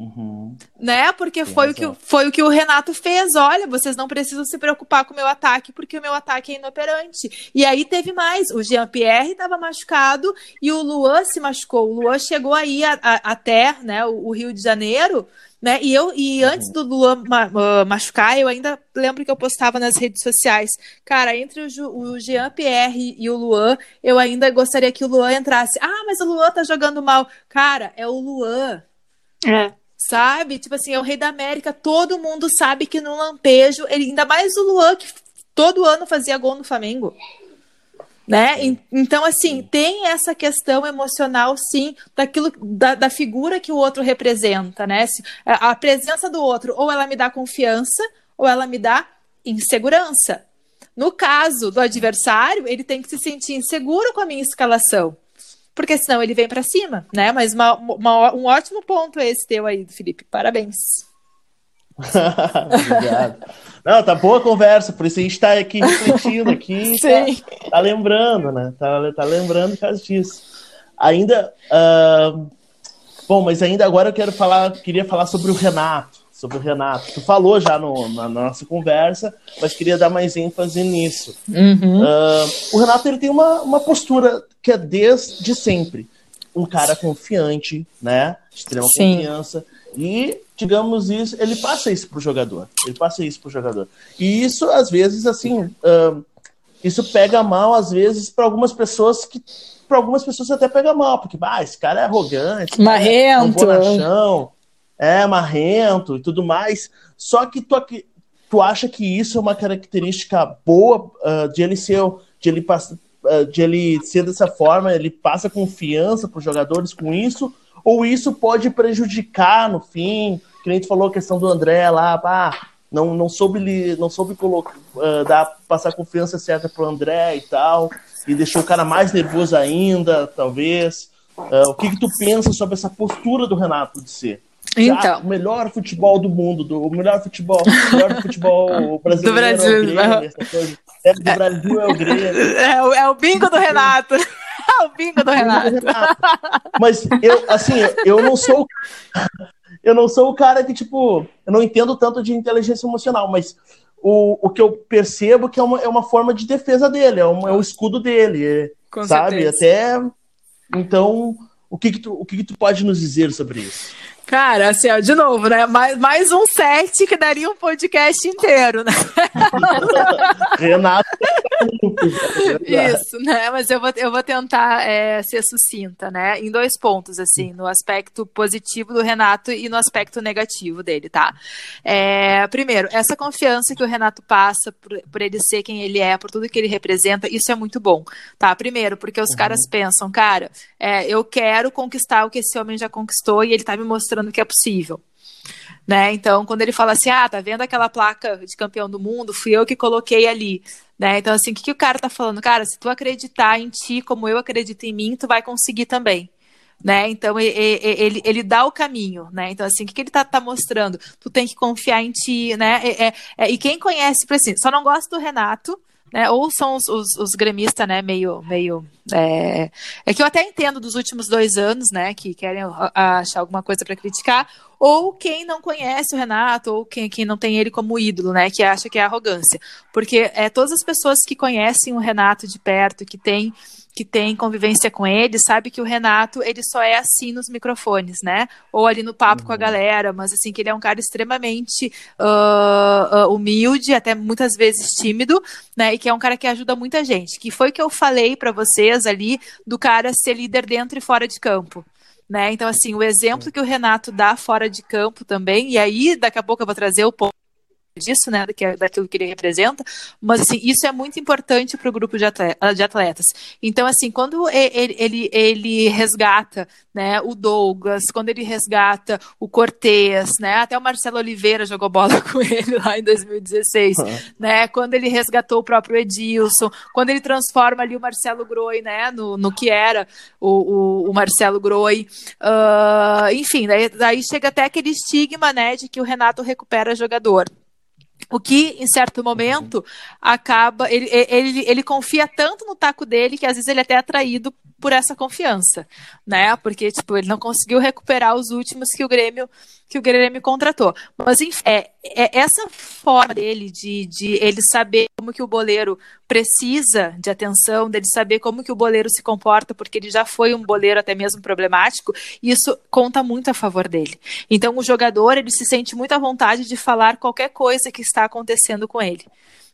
Uhum. Né? Porque foi o, que, foi o que o Renato fez. Olha, vocês não precisam se preocupar com o meu ataque, porque o meu ataque é inoperante. E aí teve mais. O Jean-Pierre estava machucado e o Luan se machucou. O Luan chegou aí a, a, até né, o, o Rio de Janeiro né? E eu e antes uhum. do Luan ma machucar, eu ainda lembro que eu postava nas redes sociais, cara, entre o, o Jean Pierre e o Luan, eu ainda gostaria que o Luan entrasse. Ah, mas o Luan tá jogando mal. Cara, é o Luan. É. Sabe? Tipo assim, é o rei da América, todo mundo sabe que no lampejo, ele ainda mais o Luan que todo ano fazia gol no Flamengo. Né? Então, assim, tem essa questão emocional, sim, daquilo, da, da figura que o outro representa, né? A presença do outro, ou ela me dá confiança, ou ela me dá insegurança. No caso do adversário, ele tem que se sentir inseguro com a minha escalação, porque senão ele vem para cima, né? Mas uma, uma, um ótimo ponto esse teu aí, Felipe. Parabéns. Obrigado. Não, tá boa a conversa, por isso a gente tá aqui refletindo aqui, tá, tá, lembrando, né? Tá, tá lembrando por causa disso. Ainda, uh, bom, mas ainda agora eu quero falar, queria falar sobre o Renato, sobre o Renato. Tu falou já no, na, na nossa conversa, mas queria dar mais ênfase nisso. Uhum. Uh, o Renato ele tem uma, uma postura que é desde sempre um cara confiante, né? Extrema Sim. confiança e digamos isso, ele passa isso pro jogador. Ele passa isso pro jogador. E isso, às vezes, assim, uh, isso pega mal, às vezes, para algumas pessoas que. Para algumas pessoas até pega mal, porque ah, esse cara é arrogante, marrento, é, bonachão, é marrento e tudo mais. Só que tu, tu acha que isso é uma característica boa uh, de ele ser, de ele uh, de ele ser dessa forma, ele passa confiança para os jogadores com isso, ou isso pode prejudicar no fim, que nem tu falou a questão do André lá, pá, não, não soube, não soube colocar, uh, dar, passar a confiança certa pro André e tal, e deixou o cara mais nervoso ainda, talvez. Uh, o que, que tu pensa sobre essa postura do Renato de ser? Então. Ah, o melhor futebol do mundo, do, o melhor futebol, o melhor futebol brasileiro. Do Brasil. É o Grêmio, é, do Brasil é o Grêmio. É, o, é o bingo do Renato. O bingo do Renato. Mas eu, assim, eu não sou eu não sou o cara que, tipo, eu não entendo tanto de inteligência emocional, mas o, o que eu percebo que é uma, é uma forma de defesa dele, é, um, é o escudo dele, é, sabe? Certeza. Até. Então, o que, que, tu, o que, que tu pode nos dizer sobre isso? Cara, assim, ó, de novo, né? Mais, mais um set que daria um podcast inteiro, né? Renato. Isso, né? Mas eu vou, eu vou tentar é, ser sucinta, né? Em dois pontos, assim, no aspecto positivo do Renato e no aspecto negativo dele, tá? É, primeiro, essa confiança que o Renato passa por, por, ele ser quem ele é, por tudo que ele representa, isso é muito bom, tá? Primeiro, porque os uhum. caras pensam, cara, é, eu quero conquistar o que esse homem já conquistou e ele tá me mostrando mostrando que é possível. Né? Então, quando ele fala assim, ah, tá vendo aquela placa de campeão do mundo? Fui eu que coloquei ali. Né? Então, assim, o que, que o cara tá falando? Cara, se tu acreditar em ti como eu acredito em mim, tu vai conseguir também. Né? Então ele, ele, ele, dá o caminho, né? Então assim, o que, que ele tá, tá, mostrando? Tu tem que confiar em ti, né? É, é, é, e quem conhece, por assim, só não gosta do Renato, né? Ou são os, os, os gremistas, né? Meio, meio é... é... que eu até entendo dos últimos dois anos, né? Que querem achar alguma coisa para criticar, ou quem não conhece o Renato, ou quem, quem não tem ele como ídolo, né? Que acha que é arrogância, porque é todas as pessoas que conhecem o Renato de perto, que tem que tem convivência com ele sabe que o Renato ele só é assim nos microfones, né? Ou ali no papo uhum. com a uhum. galera, mas assim que ele é um cara extremamente uh, uh, humilde, até muitas vezes tímido, né? E que é um cara que ajuda muita gente. Que foi que eu falei para vocês ali do cara ser líder dentro e fora de campo. Né? Então, assim, o exemplo que o Renato dá fora de campo também, e aí daqui a pouco eu vou trazer o ponto disso, né, que daquilo que ele representa, mas assim, isso é muito importante para o grupo de, atletas. Então, assim, quando ele, ele, ele resgata né, o Douglas, quando ele resgata o Cortez, né, até o Marcelo Oliveira jogou bola com ele lá em 2016, uhum. né, quando ele resgatou o próprio Edilson, quando ele transforma ali o Marcelo Groi, né, no, no que era o, o, o Marcelo Groi, uh, enfim, daí, daí chega até aquele estigma, né, de que o Renato recupera jogador. O que, em certo momento, acaba. Ele, ele, ele confia tanto no taco dele que às vezes ele é até atraído por essa confiança, né? Porque, tipo, ele não conseguiu recuperar os últimos que o Grêmio que o Grêmio contratou. Mas, enfim, é, é essa forma dele de, de ele saber como que o boleiro precisa de atenção, dele saber como que o boleiro se comporta, porque ele já foi um boleiro até mesmo problemático, isso conta muito a favor dele. Então, o jogador, ele se sente muito à vontade de falar qualquer coisa que está acontecendo com ele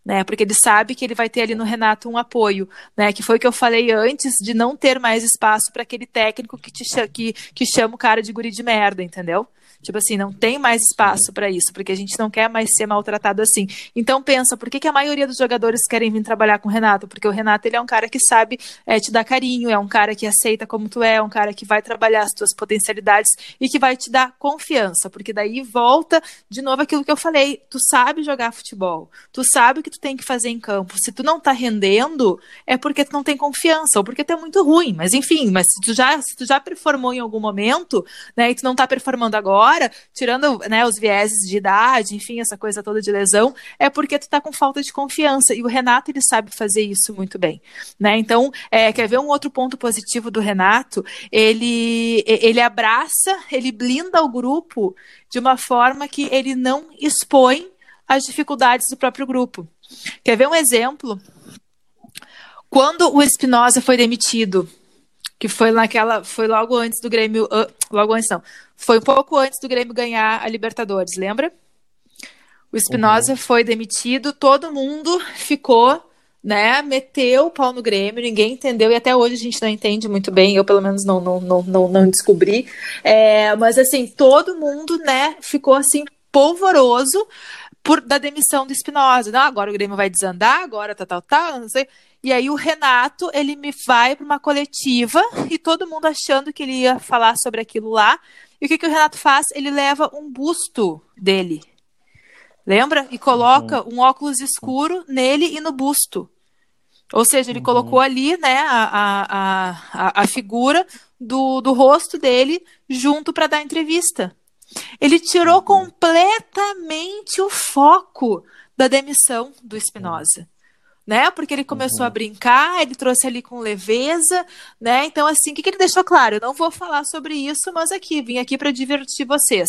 né? Porque ele sabe que ele vai ter ali no Renato um apoio, né? Que foi o que eu falei antes de não ter mais espaço para aquele técnico que te que, que chama o cara de guri de merda, entendeu? Tipo assim, não tem mais espaço para isso, porque a gente não quer mais ser maltratado assim. Então pensa, por que, que a maioria dos jogadores querem vir trabalhar com o Renato? Porque o Renato ele é um cara que sabe é, te dar carinho, é um cara que aceita como tu é, é um cara que vai trabalhar as tuas potencialidades e que vai te dar confiança, porque daí volta de novo aquilo que eu falei, tu sabe jogar futebol, tu sabe o que tu tem que fazer em campo. Se tu não tá rendendo, é porque tu não tem confiança, ou porque tu é muito ruim, mas enfim, mas se tu já, se tu já performou em algum momento, né, e tu não tá performando agora, agora, tirando né, os vieses de idade, enfim, essa coisa toda de lesão, é porque tu tá com falta de confiança. E o Renato, ele sabe fazer isso muito bem. Né? Então, é, quer ver um outro ponto positivo do Renato? Ele, ele abraça, ele blinda o grupo de uma forma que ele não expõe as dificuldades do próprio grupo. Quer ver um exemplo? Quando o Espinosa foi demitido que foi naquela, foi logo antes do Grêmio, uh, logo antes não, foi um pouco antes do Grêmio ganhar a Libertadores, lembra? O Espinosa uhum. foi demitido, todo mundo ficou, né, meteu o pau no Grêmio, ninguém entendeu, e até hoje a gente não entende muito bem, eu pelo menos não, não, não, não, não descobri, é, mas assim, todo mundo, né, ficou assim, polvoroso por, da demissão do Espinosa, não, agora o Grêmio vai desandar, agora tal, tal, tal, não sei, e aí o Renato, ele me vai para uma coletiva e todo mundo achando que ele ia falar sobre aquilo lá. E o que, que o Renato faz? Ele leva um busto dele. Lembra? E coloca uhum. um óculos escuro nele e no busto. Ou seja, ele uhum. colocou ali né, a, a, a, a figura do, do rosto dele junto para dar entrevista. Ele tirou uhum. completamente o foco da demissão do Espinosa né? Porque ele começou uhum. a brincar, ele trouxe ali com leveza, né? Então, assim, o que, que ele deixou claro? Eu não vou falar sobre isso, mas aqui, vim aqui para divertir vocês.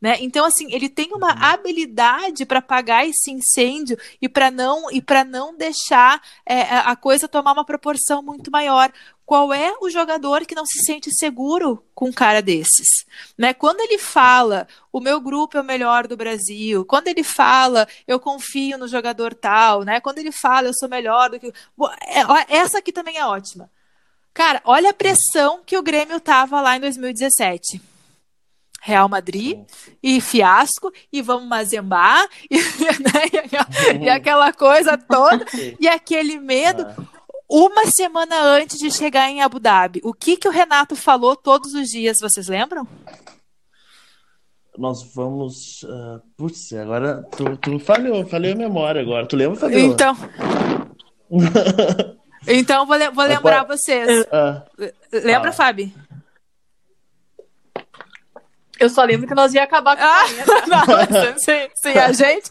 Né? Então, assim, ele tem uma uhum. habilidade para apagar esse incêndio e para não e para não deixar é, a coisa tomar uma proporção muito maior. Qual é o jogador que não se sente seguro com um cara desses? Né? Quando ele fala, o meu grupo é o melhor do Brasil, quando ele fala, eu confio no jogador tal, né? Quando ele fala, eu sou melhor do que. É, essa aqui também é ótima. Cara, olha a pressão que o Grêmio tava lá em 2017. Real Madrid e fiasco e vamos mazembar e, né, e, aquela coisa toda e aquele medo. Ah uma semana antes de chegar em Abu Dhabi. O que, que o Renato falou todos os dias, vocês lembram? Nós vamos. Uh, putz, agora tu, tu falhou, falhou a memória agora. Tu lembra, Fabiola? Então. então, vou, vou lembrar vocês. Uh, Lembra, uh, Fábio? Eu só lembro que nós ia acabar com ah, não, sim, sim, a gente.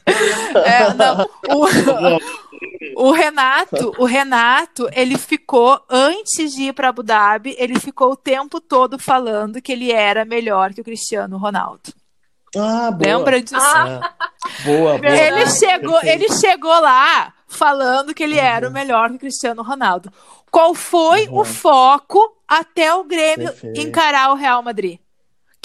É, não, o, o, Renato, o Renato, ele ficou antes de ir para Abu Dhabi, ele ficou o tempo todo falando que ele era melhor que o Cristiano Ronaldo. Ah, boa. Lembra disso? Ah. Boa, boa. Ele chegou, ele chegou lá falando que ele uhum. era o melhor que Cristiano Ronaldo. Qual foi uhum. o foco até o Grêmio Perfeito. encarar o Real Madrid?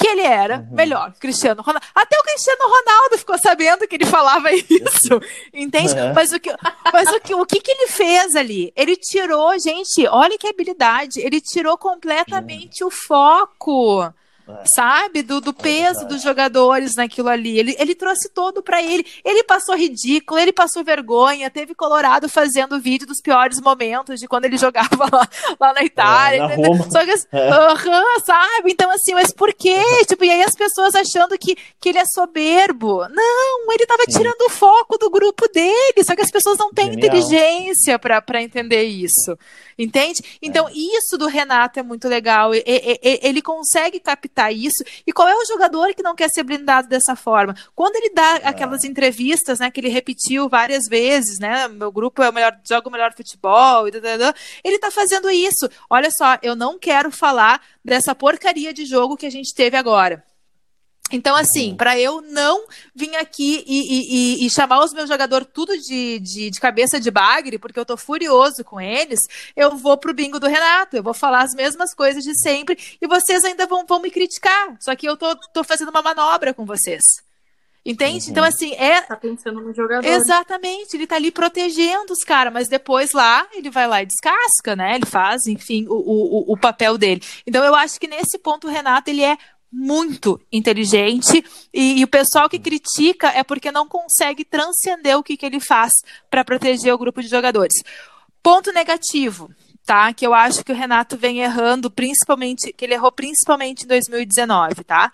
Que ele era uhum. melhor Cristiano Ronaldo. Até o Cristiano Ronaldo ficou sabendo que ele falava isso, entende? É. Mas, o que, mas o, que, o que, que ele fez ali? Ele tirou, gente, olha que habilidade, ele tirou completamente o foco é. sabe? Do, do é peso dos jogadores naquilo ali. Ele, ele trouxe todo para ele. Ele passou ridículo, ele passou vergonha. Teve Colorado fazendo vídeo dos piores momentos de quando ele jogava lá, lá na Itália. É, na Só que, é. sabe? Então, assim, mas por quê? Tipo, e aí as pessoas achando que, que ele é soberbo. Não, ele tava Sim. tirando o foco do grupo dele. Só que as pessoas não têm Genial. inteligência para entender isso. Entende? Então, isso do Renato é muito legal. Ele consegue captar isso. E qual é o jogador que não quer ser blindado dessa forma? Quando ele dá é. aquelas entrevistas, né, que ele repetiu várias vezes, né? Meu grupo é o melhor, joga o melhor futebol, ele tá fazendo isso. Olha só, eu não quero falar dessa porcaria de jogo que a gente teve agora. Então, assim, uhum. para eu não vir aqui e, e, e, chamar os meus jogadores tudo de, de, de, cabeça de bagre, porque eu tô furioso com eles, eu vou pro bingo do Renato, eu vou falar as mesmas coisas de sempre e vocês ainda vão, vão me criticar. Só que eu tô, tô fazendo uma manobra com vocês. Entende? Uhum. Então, assim, é. Tá pensando no jogador. Exatamente, ele tá ali protegendo os caras, mas depois lá ele vai lá e descasca, né? Ele faz, enfim, o, o, o papel dele. Então, eu acho que nesse ponto o Renato ele é muito inteligente e, e, o pessoal que critica é porque não consegue transcender o que, que ele faz para proteger o grupo de jogadores. Ponto negativo, tá? Que eu acho que o Renato vem errando, principalmente, que ele errou principalmente em 2019, tá?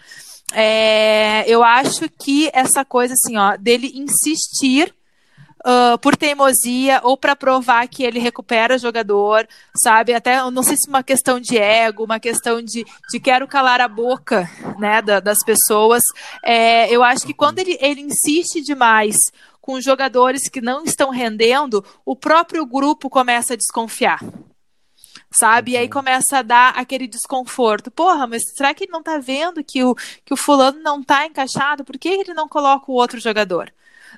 É, eu acho que essa coisa assim, ó, dele insistir uh, por teimosia ou para provar que ele recupera o jogador, sabe? Até não sei se uma questão de ego, uma questão de, de quero calar a boca né, da, das pessoas. É, eu acho que quando ele, ele insiste demais com jogadores que não estão rendendo, o próprio grupo começa a desconfiar sabe? E aí começa a dar aquele desconforto. Porra, mas será que ele não tá vendo que o, que o fulano não tá encaixado? Por que ele não coloca o outro jogador?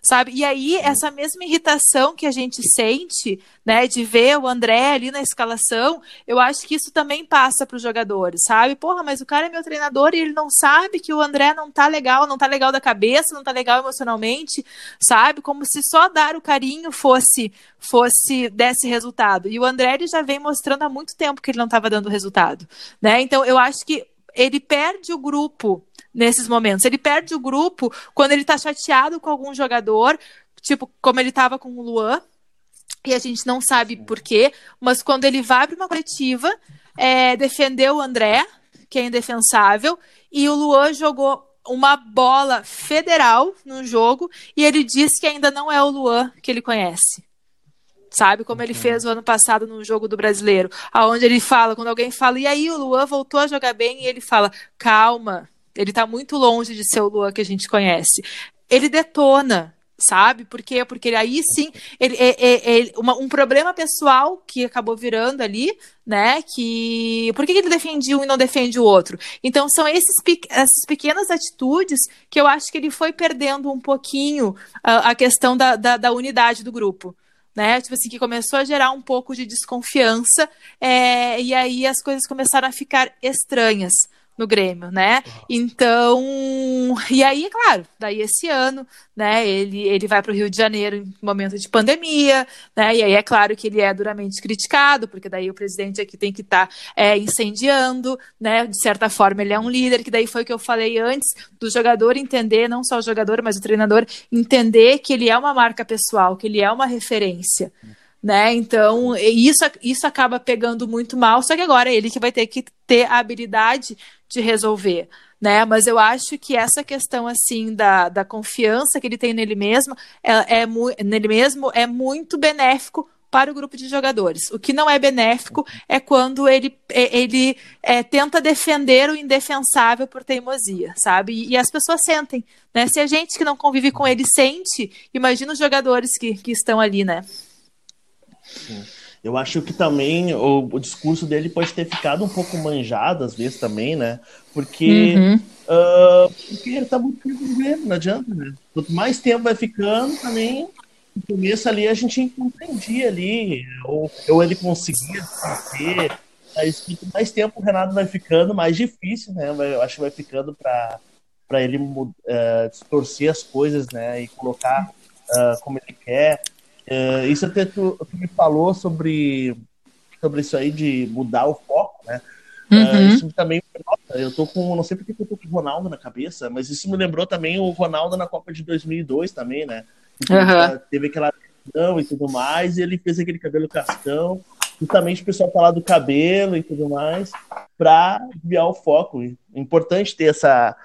Sabe? E aí, essa mesma irritação que a gente sente, né, de ver o André ali na escalação, eu acho que isso também passa para os jogadores, sabe? Porra, mas o cara é meu treinador e ele não sabe que o André não tá legal, não tá legal da cabeça, não tá legal emocionalmente, sabe? Como se só dar o carinho fosse fosse desse resultado. E o André ele já vem mostrando há muito tempo que ele não estava dando resultado, né? Então, eu acho que ele perde o grupo nesses momentos. Ele perde o grupo quando ele tá chateado com algum jogador, tipo, como ele tava com o Luan, e a gente não sabe por quê, mas quando ele vai para uma coletiva, é, defendeu o André, que é indefensável, e o Luan jogou uma bola federal no jogo e ele disse que ainda não é o Luan que ele conhece. Sabe como ele fez o ano passado no jogo do brasileiro, aonde ele fala, quando alguém fala, e aí o Luan voltou a jogar bem, e ele fala, calma, ele está muito longe de ser o Luan que a gente conhece. Ele detona, sabe? Por quê? Porque aí sim, ele, é, é, é uma, um problema pessoal que acabou virando ali, né? Que por que ele defende um e não defende o outro? Então são esses, essas pequenas atitudes que eu acho que ele foi perdendo um pouquinho a, a questão da, da, da, unidade do grupo. Né? Tipo assim, que começou a gerar um pouco de desconfiança, é, e aí as coisas começaram a ficar estranhas no Grêmio, né? Então, e aí, claro, daí esse ano, né, ele, ele vai para o Rio de Janeiro em momento de pandemia, né? E aí é claro que ele é duramente criticado, porque daí o presidente aqui tem que estar tá, é, incendiando, né? De certa forma, ele é um líder, que daí foi o que eu falei antes, do jogador entender, não só o jogador, mas o treinador entender que ele é uma marca pessoal, que ele é uma referência né? Então, isso, isso acaba pegando muito mal, só que agora é ele que vai ter que ter a habilidade de resolver, né? Mas eu acho que essa questão, assim, da, da confiança que ele tem nele mesmo, é, é nele mesmo, é muito benéfico para o grupo de jogadores. O que não é benéfico é quando ele, é, ele é, tenta defender o indefensável por teimosia, sabe? E, e, as pessoas sentem, né? Se a gente que não convive com ele sente, imagina os jogadores que, que estão ali, né? Eu acho que também o, o, discurso dele pode ter ficado um pouco manjado, às vezes, também, né? Porque, uhum. uh, porque ele tá muito governo, não adianta, né? Quanto mais tempo vai ficando, também no começo ali a gente entendia ali, ou, ou ele conseguia fazer. Mas quanto mais tempo o Renato vai ficando, mais difícil, né? Eu acho que vai ficando para ele uh, distorcer as coisas, né? E colocar uh, como ele quer. Uh, isso até tu, tu, me falou sobre, sobre isso aí de mudar o foco, né? Uhum. isso também, nossa, eu tô com, não sei porque eu tô com o Ronaldo na cabeça, mas isso me lembrou também o Ronaldo na Copa de 2002 também, né? Uhum. Teve aquela e tudo mais, e ele fez aquele cabelo castão, justamente o pessoal falar do cabelo e tudo mais, para desviar o foco. É importante ter essa.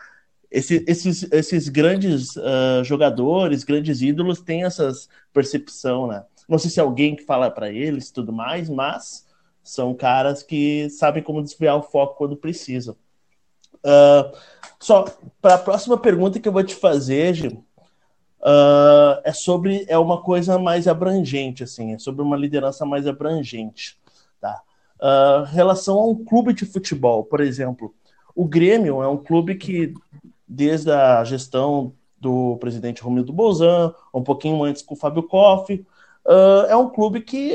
Esse, esses, esses grandes uh, jogadores, grandes ídolos, têm essa percepção, né? Não sei se é alguém que fala para eles tudo mais, mas são caras que sabem como desviar o foco quando precisam. Uh, só para a próxima pergunta que eu vou te fazer, Gil, uh, é sobre é uma coisa mais abrangente, assim, é sobre uma liderança mais abrangente, tá? Relação a um clube de futebol, por exemplo, o Grêmio é um clube que desde a gestão do presidente Romildo Bolzan, um pouquinho antes com o Fábio Koff, uh, é um clube que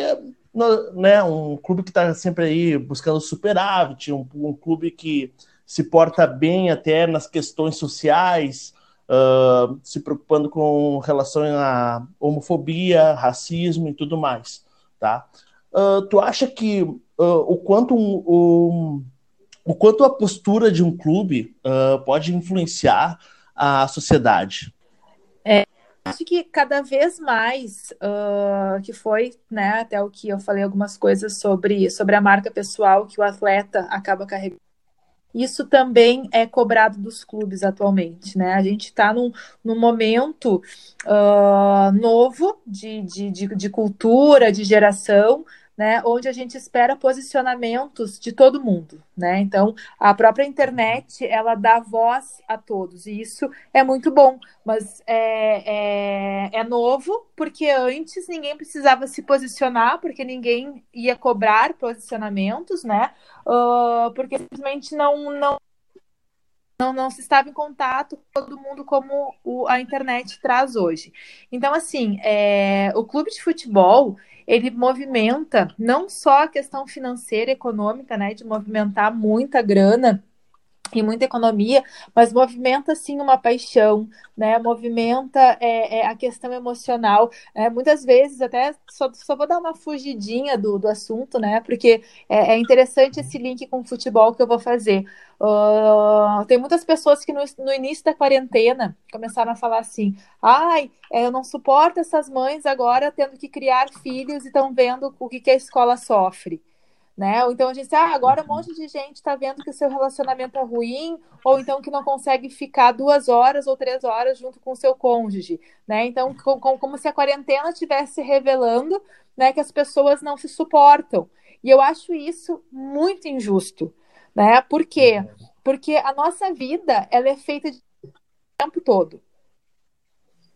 né, um clube que está sempre aí buscando superávit, um, um clube que se porta bem até nas questões sociais, uh, se preocupando com relação à homofobia, racismo e tudo mais, tá? Uh, tu acha que o quanto um, um, o quanto a postura de um clube pode influenciar a sociedade? É, acho que cada vez mais, uh, que foi, né, até o que eu falei algumas coisas sobre, sobre a marca pessoal que o atleta acaba carregando isso também é cobrado dos clubes atualmente, né? A gente está num, num momento uh, novo de, de, de, de cultura, de geração, né, onde a gente espera posicionamentos de todo mundo, né? Então, a própria internet ela dá voz a todos e isso é muito bom, mas é, é, é novo porque antes ninguém precisava se posicionar, porque ninguém ia cobrar posicionamentos, né? Uh, porque simplesmente não, não não, não se estava em contato com todo mundo como o, a internet traz hoje. Então, assim, é, o clube de futebol, ele movimenta não só a questão financeira, econômica, né, de movimentar muita grana e muita economia, mas movimenta sim uma paixão, né? Movimenta é, é, a questão emocional. É, muitas vezes, até só, só, vou dar uma fugidinha do, do assunto, né? Porque é, é interessante esse link com o futebol que eu vou fazer. Uh, tem muitas pessoas que no, no, início da quarentena começaram a falar assim: ai, é, eu não suporto essas mães agora tendo que criar filhos e estão vendo o que, que a escola sofre né? Ou então a gente ah, agora um uhum. monte de gente está vendo que o seu relacionamento é ruim, ou então que não consegue ficar duas horas ou três horas junto com o seu cônjuge, né? Então, com, com, como se a quarentena estivesse revelando, né, que as pessoas não se suportam. E eu acho isso muito injusto, né? Por quê? Uhum. Porque a nossa vida, ela é feita de tempo todo.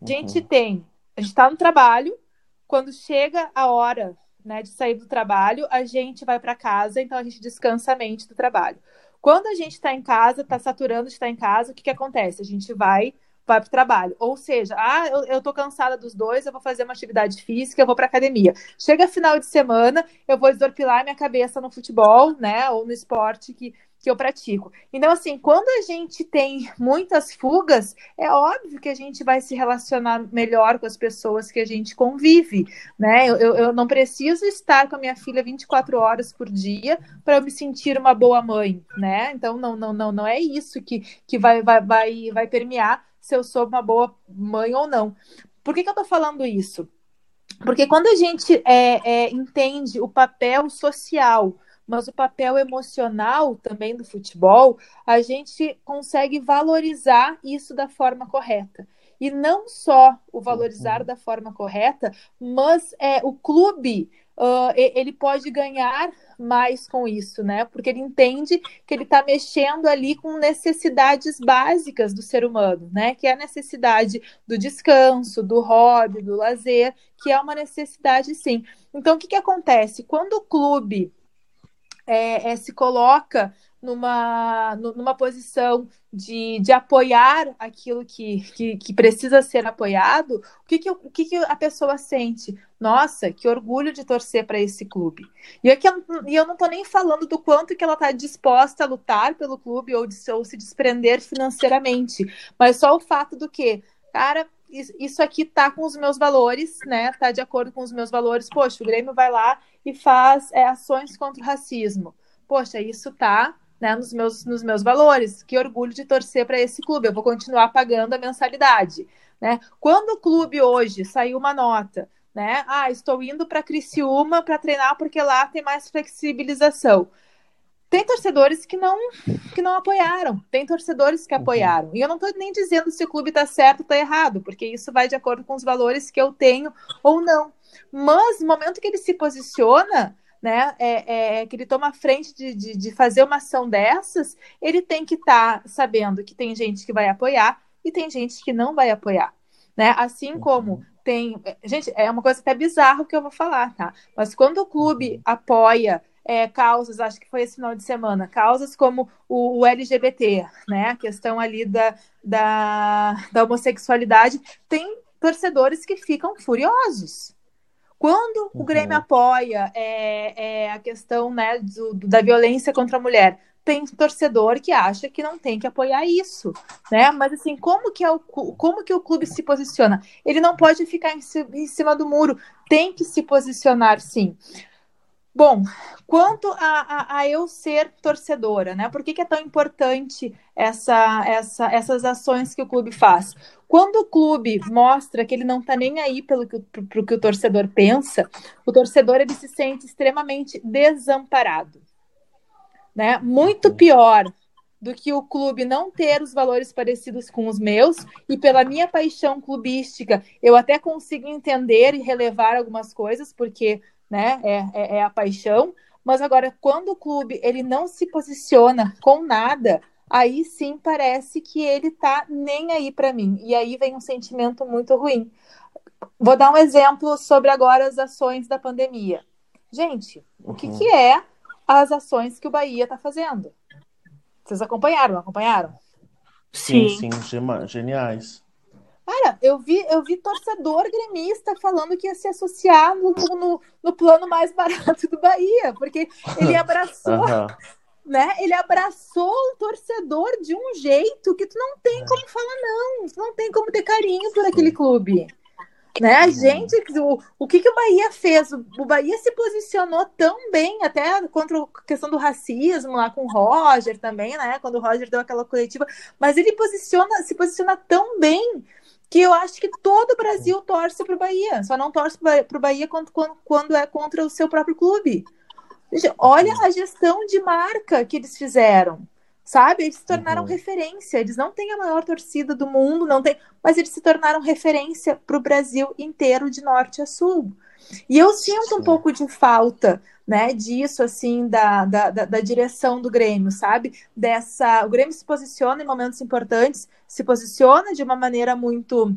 A gente uhum. tem, a gente está no trabalho, quando chega a hora né, de sair do trabalho, a gente vai para casa, então a gente descansa a mente do trabalho. Quando a gente está em casa, está saturando de estar em casa, o que, que acontece? A gente vai vai para o trabalho. Ou seja, ah, eu, eu cansada dos dois, eu vou fazer uma atividade física, eu vou para academia. Chega final de semana, eu vou desorpilar minha cabeça no futebol, né, ou no esporte que que eu pratico. Então, assim, quando a gente tem muitas fugas, é óbvio que a gente vai se relacionar melhor com as pessoas que a gente convive, né? Eu, eu não preciso estar com a minha filha 24 horas por dia para eu me sentir uma boa mãe, né? Então, não, não, não, não é isso que, que vai, vai, vai, vai permear se eu sou uma boa mãe ou não. Por que, que eu estou falando isso? Porque quando a gente é, é, entende o papel social mas o papel emocional também do futebol, a gente consegue valorizar isso da forma correta. E não só o valorizar uhum. da forma correta, mas é, o clube uh, ele pode ganhar mais com isso, né? Porque ele entende que ele está mexendo ali com necessidades básicas do ser humano, né? Que é a necessidade do descanso, do hobby, do lazer, que é uma necessidade sim. Então, o que, que acontece? Quando o clube é, é, se coloca numa, numa posição de, de apoiar aquilo que, que, que precisa ser apoiado, o que, que, o que, que a pessoa sente? Nossa, que orgulho de torcer para esse clube. E, aqui, e eu não estou nem falando do quanto que ela está disposta a lutar pelo clube ou, de, ou se desprender financeiramente, mas só o fato do que, cara, isso aqui tá com os meus valores, né? Tá de acordo com os meus valores. Poxa, o Grêmio vai lá e faz é, ações contra o racismo. Poxa, isso tá né, nos, meus, nos meus valores. Que orgulho de torcer para esse clube. Eu vou continuar pagando a mensalidade. Né? Quando o clube hoje saiu uma nota, né? Ah, estou indo para Criciúma para treinar porque lá tem mais flexibilização. Tem torcedores que não que não apoiaram, tem torcedores que uhum. apoiaram. E eu não estou nem dizendo se o clube está certo ou está errado, porque isso vai de acordo com os valores que eu tenho ou não. Mas no momento que ele se posiciona, né, é, é, que ele toma a frente de, de, de, fazer uma ação dessas, ele tem que estar tá sabendo que tem gente que vai apoiar e tem gente que não vai apoiar. Né? Assim uhum. como tem. Gente, é uma coisa até bizarra que eu vou falar, tá? Mas quando o clube apoia é, causas, acho que foi esse final de semana, causas como o, o LGBT, né? A questão ali da, da, da homossexualidade, tem torcedores que ficam furiosos. Quando o uhum. Grêmio apoia é, é, a questão né, do, da violência contra a mulher, tem torcedor que acha que não tem que apoiar isso, né? Mas assim, como que é o como que o clube se posiciona? Ele não pode ficar em, em cima do muro, tem que se posicionar sim. Bom, quanto a, a, a, eu ser torcedora, né? Por que, que é tão importante essa, essa, essas ações que o clube faz? Quando o clube mostra que ele não está nem aí pelo que, pro, que o torcedor pensa, o torcedor ele se sente extremamente desamparado. Né? Muito pior do que o clube não ter os valores parecidos com os meus, e pela minha paixão clubística, eu até consigo entender e relevar algumas coisas, porque né? É, é, é, a paixão. Mas agora, quando o clube ele não se posiciona com nada, aí sim parece que ele tá nem aí para mim. E aí vem um sentimento muito ruim. Vou dar um exemplo sobre agora as ações da pandemia. Gente, uhum. o que, uhum. que é as ações que o Bahia está fazendo? Vocês acompanharam, acompanharam? Sim, sim, sim geniais. Cara, eu vi, eu vi torcedor gremista falando que ia se associar no, no, no plano mais barato do Bahia, porque ele abraçou, uhum. né? Ele abraçou o torcedor de um jeito que tu não tem como falar não, tu não tem como ter carinho por aquele clube. Né? A gente, o, o que, que o Bahia fez? O, o Bahia se posicionou tão bem, até contra a questão do racismo lá com o Roger também, né? Quando o Roger deu aquela coletiva, mas ele posiciona, se posiciona tão bem que eu acho que todo o Brasil torce para o Bahia, só não torce para o Bahia quando, quando, quando, é contra o seu próprio clube. Olha a gestão de marca que eles fizeram, sabe? Eles se tornaram uhum. referência. Eles não têm a maior torcida do mundo, não tem, mas eles se tornaram referência para o Brasil inteiro, de norte a sul. E eu sinto Sim. um pouco de falta né, disso, assim, da, da, da, direção do Grêmio, sabe? Dessa, o Grêmio se posiciona em momentos importantes, se posiciona de uma maneira muito,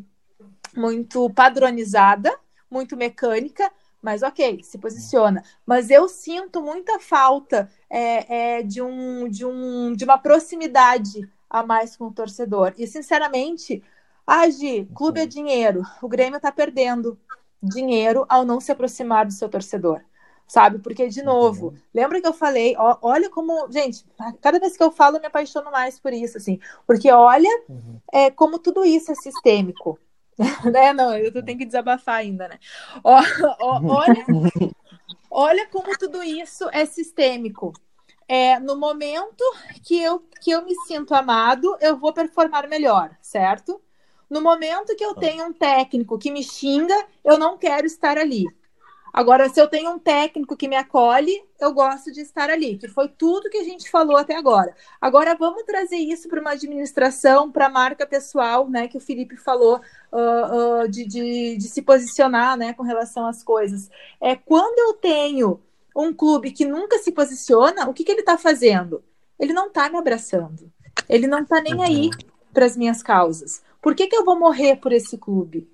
muito padronizada, muito mecânica, mas ok, se posiciona. Mas eu sinto muita falta é, é, de, um, de, um, de uma proximidade a mais com o torcedor. E, sinceramente, Agi, clube é dinheiro. O Grêmio está perdendo dinheiro ao não se aproximar do seu torcedor sabe? Porque, de novo, uhum. lembra que eu falei, ó, olha como, gente, cada vez que eu falo, eu me apaixono mais por isso, assim, porque olha uhum. é, como tudo isso é sistêmico. né? Não, eu tenho que desabafar ainda, né? Ó, ó, olha, olha como tudo isso é sistêmico. É, no momento que eu, que eu me sinto amado, eu vou performar melhor, certo? No momento que eu tenho um técnico que me xinga, eu não quero estar ali. Agora, se eu tenho um técnico que me acolhe, eu gosto de estar ali, que foi tudo que a gente falou até agora. Agora, vamos trazer isso para uma administração, para a marca pessoal, né, que o Felipe falou, uh, uh, de, de, de, se posicionar né, com relação às coisas. É Quando eu tenho um clube que nunca se posiciona, o que, que ele está fazendo? Ele não está me abraçando. Ele não está nem uhum. aí para as minhas causas. Por que, que eu vou morrer por esse clube?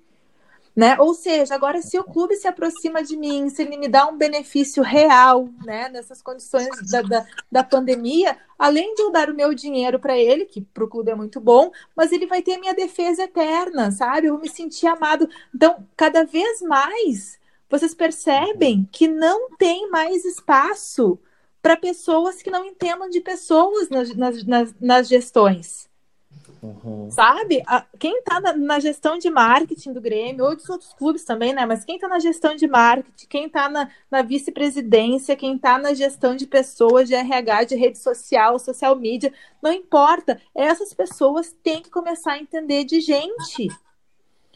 Né? Ou seja, agora se o clube se aproxima de mim, se ele me dá um benefício real, né, nessas condições da, da, da pandemia, além de eu dar o meu dinheiro para ele, que para o clube é muito bom, mas ele vai ter a minha defesa eterna, sabe? Eu vou me sentir amado. Então, cada vez mais vocês percebem que não tem mais espaço para pessoas que não entendam de pessoas nas, nas, nas gestões. Uhum. Sabe? Quem está na, na, gestão de marketing do Grêmio, ou dos outros clubes também, né? Mas quem está na gestão de marketing, quem está na, na vice-presidência, quem está na gestão de pessoas, de RH, de rede social, social media, não importa. Essas pessoas têm que começar a entender de gente.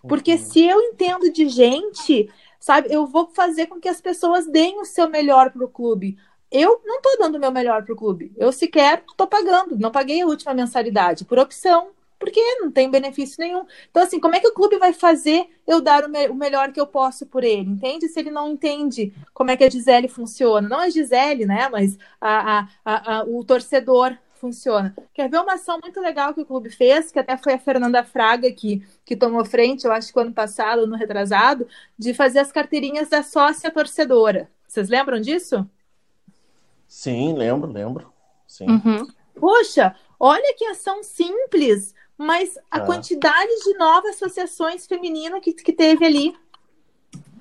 Porque uhum. se eu entendo de gente, sabe, eu vou fazer com que as pessoas deem o seu melhor para o clube eu não estou dando o meu melhor para o clube. Eu sequer estou pagando, não paguei a última mensalidade, por opção, porque não tem benefício nenhum. Então, assim, como é que o clube vai fazer eu dar o, me o melhor que eu posso por ele? Entende? Se ele não entende como é que a Gisele funciona. Não a Gisele, né? Mas a, a, a, o torcedor funciona. Quer ver uma ação muito legal que o clube fez, que até foi a Fernanda Fraga que, que tomou frente, eu acho que ano passado, no retrasado, de fazer as carteirinhas da sócia torcedora. Vocês lembram disso? Sim, lembro, lembro. Sim. Uhum. Poxa, olha que ação simples, mas a ah. quantidade de novas associações femininas que, que teve ali.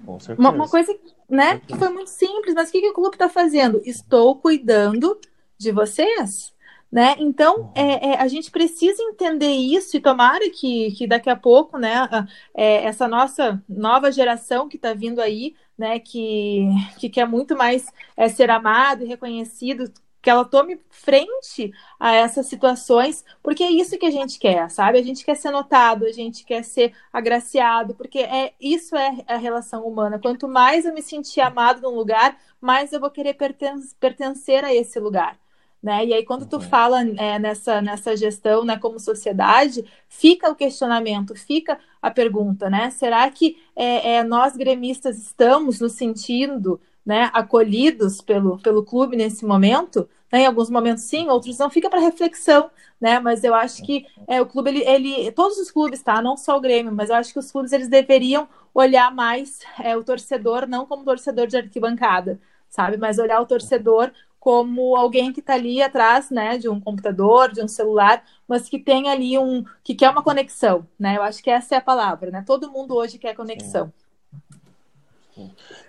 Com certeza. Uma, uma coisa né, que foi muito simples, mas o que, que o clube está fazendo? Estou cuidando de vocês. Né? Então, uhum. é, é, a gente precisa entender isso e tomara que, que daqui a pouco, né, é, essa nossa nova geração que está vindo aí né, que, que quer muito mais é, ser amado e reconhecido, que ela tome frente a essas situações, porque é isso que a gente quer, sabe? A gente quer ser notado, a gente quer ser agraciado, porque é isso é a relação humana. Quanto mais eu me sentir amado num lugar, mais eu vou querer perten pertencer a esse lugar. Né? E aí, quando tu uhum. fala é, nessa, nessa gestão né, como sociedade, fica o questionamento, fica a pergunta, né? Será que é, é, nós gremistas estamos no sentido né, acolhidos pelo, pelo clube nesse momento? Né? Em alguns momentos sim, outros não, fica para reflexão, né? Mas eu acho que é, o clube, ele, ele, todos os clubes, tá? Não só o Grêmio, mas eu acho que os clubes eles deveriam olhar mais é, o torcedor, não como torcedor de arquibancada, sabe? Mas olhar o torcedor como alguém que está ali atrás, né, de um computador, de um celular, mas que tem ali um, que quer uma conexão, né? Eu acho que essa é a palavra, né? Todo mundo hoje quer conexão.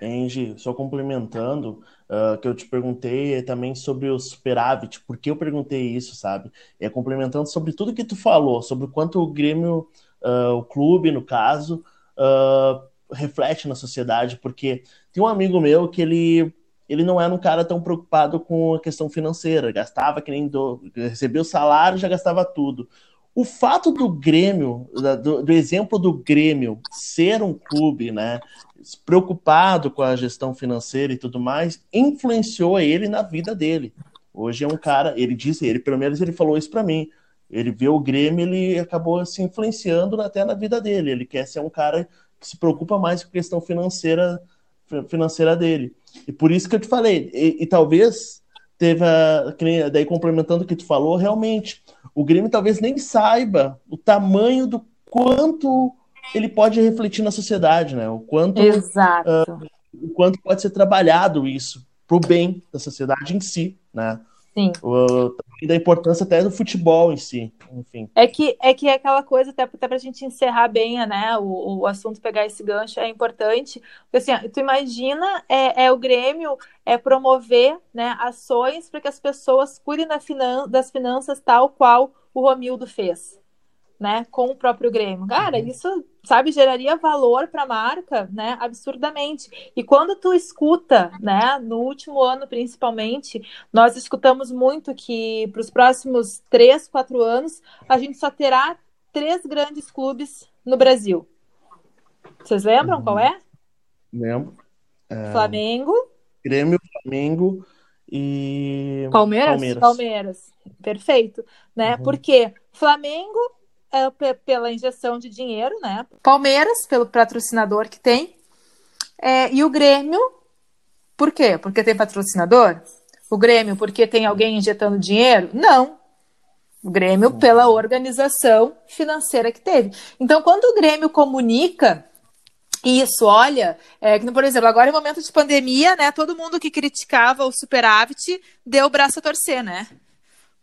Angie, só complementando, uh, que eu te perguntei é também sobre o superávit, por que eu perguntei isso, sabe? É complementando sobre tudo que tu falou, sobre o quanto o Grêmio, uh, o clube, no caso, uh, reflete na sociedade, porque tem um amigo meu que ele ele não era um cara tão preocupado com a questão financeira, gastava que nem do, recebia o salário já gastava tudo. O fato do Grêmio, do, do, exemplo do Grêmio ser um clube, né, preocupado com a gestão financeira e tudo mais, influenciou ele na vida dele. Hoje é um cara, ele disse, ele pelo menos ele falou isso para mim. Ele vê o Grêmio, ele acabou se influenciando até na vida dele. Ele quer ser um cara que se preocupa mais com a questão financeira financeira dele. E por isso que eu te falei, e, e talvez teve a, daí complementando o que tu falou, realmente, o Grêmio talvez nem saiba o tamanho do quanto ele pode refletir na sociedade, né? O quanto. Uh, o quanto pode ser trabalhado isso para o bem da sociedade em si, né? Sim. O, da importância até do futebol em si, enfim. É que é que é aquela coisa, até, até para a gente encerrar bem né, o, o assunto, pegar esse gancho, é importante. Porque assim, tu imagina é, é o Grêmio é promover né, ações para que as pessoas cuidem da finan das finanças tal qual o Romildo fez né, com o próprio Grêmio. Cara, uhum. isso, sabe, geraria valor para a marca, né, absurdamente. E quando tu escuta, né, no último ano principalmente, nós escutamos muito que para os próximos três, quatro anos, a gente só terá três grandes clubes no Brasil. Vocês lembram uhum. qual é? Lembro. É... Flamengo. Grêmio, Flamengo e Palmeiras. Palmeiras. Palmeiras. Perfeito, né? Uhum. Porque Flamengo é, pela injeção de dinheiro, né? Palmeiras, pelo patrocinador que tem. É, e o Grêmio, por quê? Porque tem patrocinador? O Grêmio, porque tem alguém injetando dinheiro? Não. O Grêmio, pela organização financeira que teve. Então, quando o Grêmio comunica Isso, olha, é, por exemplo, agora em momento de pandemia, né, todo mundo que criticava o superávit deu o braço a torcer, né?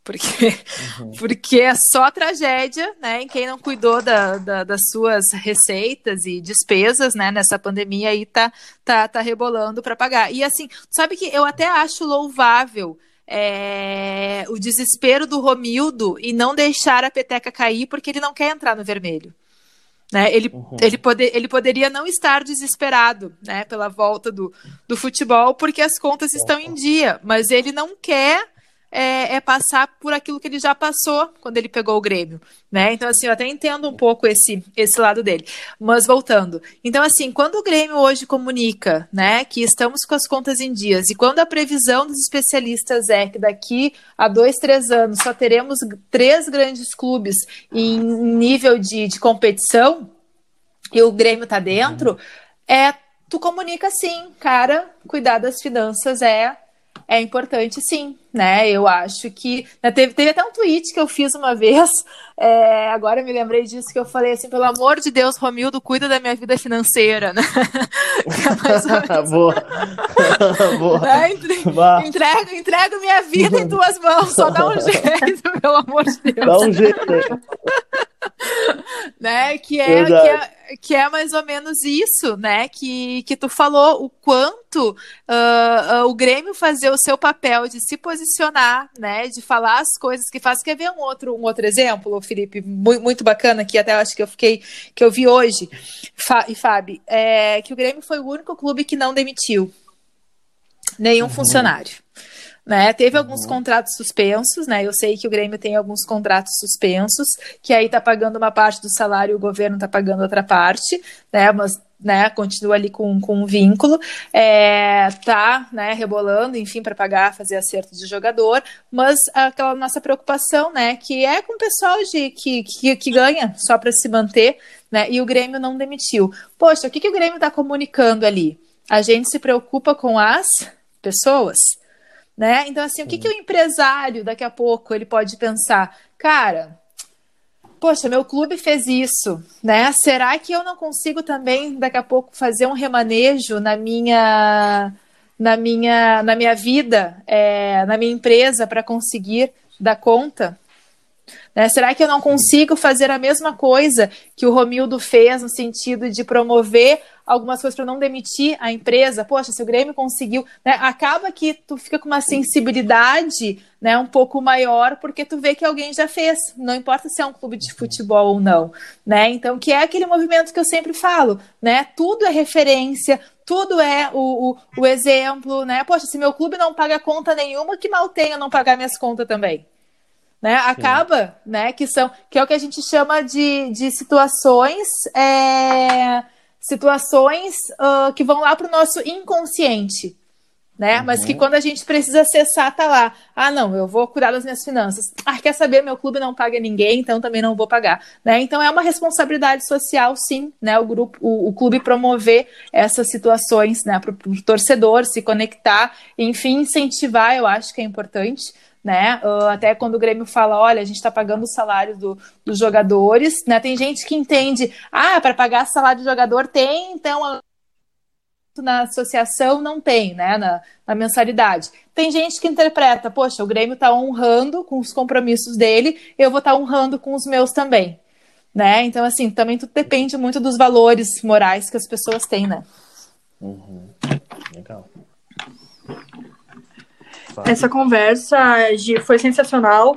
Porque, uhum. porque é só tragédia, né? Em quem não cuidou da, da, das suas receitas e despesas, né? Nessa pandemia aí tá, tá, tá rebolando para pagar. E assim, sabe que eu até acho louvável é, o desespero do Romildo e não deixar a peteca cair porque ele não quer entrar no vermelho. Né? Ele, uhum. ele, pode, ele poderia não estar desesperado né, pela volta do, do futebol porque as contas estão em dia, mas ele não quer é, é, passar por aquilo que ele já passou quando ele pegou o Grêmio, né? Então, assim, eu até entendo um pouco esse, esse lado dele. Mas voltando. Então, assim, quando o Grêmio hoje comunica, né, que estamos com as contas em dias, e quando a previsão dos especialistas é que daqui a dois, três anos só teremos três grandes clubes em nível de, de competição, e o Grêmio tá dentro, uhum. é tu comunica assim, cara, cuidar das finanças é é importante sim, né? Eu acho que. Né, teve, teve até um tweet que eu fiz uma vez, é, agora me lembrei disso, que eu falei assim: pelo amor de Deus, Romildo, cuida da minha vida financeira, né? é Boa. Boa. Né? Entrega, entrega minha vida em tuas mãos, só dá um jeito, pelo amor de Deus. Dá um jeito. né? Que é, que é, que é mais ou menos isso, né? Que, que tu falou o quanto uh, uh, o Grêmio fazer o seu papel de se posicionar, né? De falar as coisas que faz. Quer ver um outro, um outro exemplo, Felipe? Muito, bacana que até acho que eu fiquei que eu vi hoje. E Fábio, é que o Grêmio foi o único clube que não demitiu nenhum uhum. funcionário. Né? Teve alguns uhum. contratos suspensos, né? Eu sei que o Grêmio tem alguns contratos suspensos, que aí tá pagando uma parte do salário e o governo tá pagando outra parte, né? Mas né, continua ali com, com um vínculo, é, tá, né, rebolando, enfim, para pagar, fazer acerto de jogador, mas aquela nossa preocupação, né, que é com o pessoal de, que, que, que ganha só para se manter, né, e o Grêmio não demitiu. Poxa, o que, que o Grêmio está comunicando ali? A gente se preocupa com as pessoas, né? Então, assim, o que, que o empresário daqui a pouco ele pode pensar? Cara, poxa, meu clube fez isso, né? Será que eu não consigo também daqui a pouco fazer um remanejo na minha na minha na minha vida, é, na minha empresa para conseguir dar conta? Né? Será que eu não consigo fazer a mesma coisa que o Romildo fez no sentido de promover algumas coisas para não demitir a empresa? Poxa, se o Grêmio conseguiu, né? acaba que tu fica com uma sensibilidade né, um pouco maior porque tu vê que alguém já fez, não importa se é um clube de futebol ou não, né? Então, que é aquele movimento que eu sempre falo, né? Tudo é referência, tudo é o, o, o exemplo, né? Poxa, se meu clube não paga conta nenhuma, que mal tenha não pagar minhas contas também né? Acaba, Sim. né? Que são que é o que a gente chama de, de situações é, situações uh, que vão lá para o nosso inconsciente. Né? Uhum. Mas que quando a gente precisa acessar, tá lá. Ah, não, eu vou cuidar das minhas finanças. Ah, quer saber? Meu clube não paga ninguém, então também não vou pagar. Né? Então é uma responsabilidade social, sim, né? O grupo, o, o clube promover essas situações, né? Para o torcedor se conectar, enfim, incentivar, eu acho que é importante né? Uh, até quando o Grêmio fala, olha, a gente está pagando o salário do, dos jogadores, né? Tem gente que entende, ah, para pagar salário do jogador tem, então na associação não tem, né? Na, na mensalidade. Tem gente que interpreta, poxa, o Grêmio está honrando com os compromissos dele, eu vou estar tá honrando com os meus também. Né? Então, assim, também tudo depende muito dos valores morais que as pessoas têm, né? Uhum. Legal. Essa conversa foi sensacional.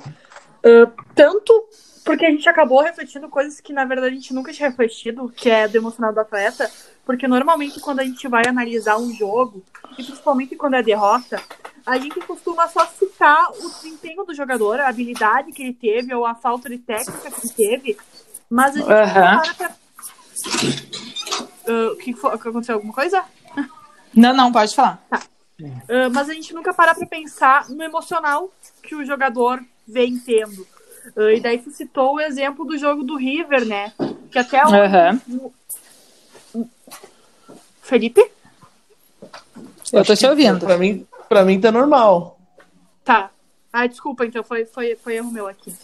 Uh, tanto porque a gente acabou refletindo coisas que, na verdade, a gente nunca tinha refletido, que é do emocional do atleta. Porque normalmente, quando a gente vai analisar um jogo, e principalmente quando é derrota, a gente costuma só citar o desempenho do jogador, a habilidade que ele teve, ou a falta de técnica que ele teve. Mas a gente uhum. não para pra. Uh, que, que aconteceu alguma coisa? Não, não, pode falar. Tá. Uh, mas a gente nunca para para pensar no emocional que o jogador vem tendo. Uh, e daí se citou o exemplo do jogo do River, né? Que até o. Uhum. Felipe? Eu tô te ouvindo. Pra mim, pra mim tá normal. Tá. Ah, desculpa, então foi, foi, foi erro meu aqui.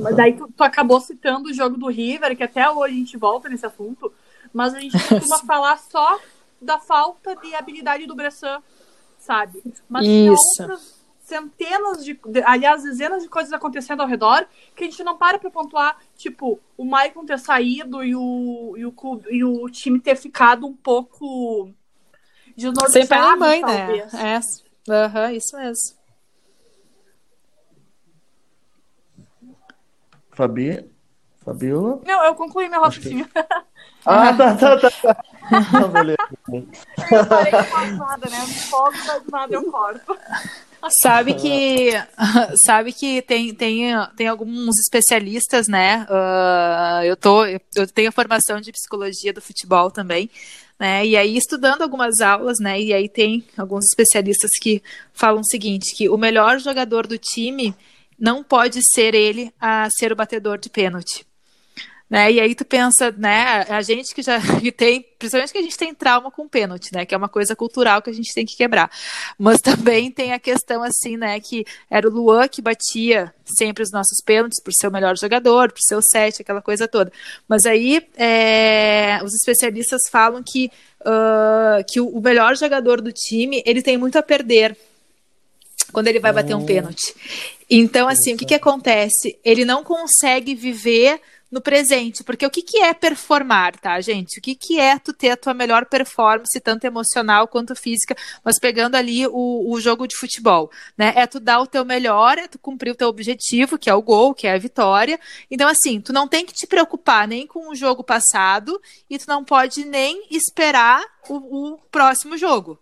Mas daí tu, tu, acabou citando o jogo do River, que até hoje a gente volta nesse assunto. mas a gente costuma falar só da falta de habilidade do Bressan, sabe? Mas tem Isso. outras centenas de, aliás, dezenas de coisas acontecendo ao redor que a gente não para pra pontuar, tipo, o Maicon ter saído e o, e o, e o time ter ficado um pouco desnorteado, Sem pai nem mãe, talvez. né? É. Aham, isso mesmo. Fabi? Fabiola? Não, eu concluí meu raciocínio. Ah, tá, tá, tá. tá. Eu parei nada, né? Do nada eu corto. Sabe que sabe que tem, tem, tem alguns especialistas, né? ah, eu tô eu tenho a formação de psicologia do futebol também, né? E aí estudando algumas aulas, né? E aí tem alguns especialistas que falam o seguinte, que o melhor jogador do time não pode ser ele a ser o batedor de pênalti. Né? E aí tu pensa, né, a gente que já que tem, principalmente que a gente tem trauma com pênalti, né, que é uma coisa cultural que a gente tem que quebrar. Mas também tem a questão assim, né, que era o Luan que batia sempre os nossos pênaltis por ser o melhor jogador, por ser o sete, aquela coisa toda. Mas aí é, os especialistas falam que, ah, que o o melhor jogador do time ele tem muito a perder quando ele vai bater um pênalti. Então, assim, o que, que acontece? Ele não consegue viver no presente, porque o que, que é performar, tá, gente? O que, que é tu ter a tua melhor performance, tanto emocional quanto física, mas pegando ali o, o jogo de futebol, né? É tu dar o teu melhor, é tu cumprir o teu objetivo, que é o gol, que é a vitória. Então, assim, tu não tem que te preocupar nem com o jogo passado e tu não pode nem esperar o, o próximo jogo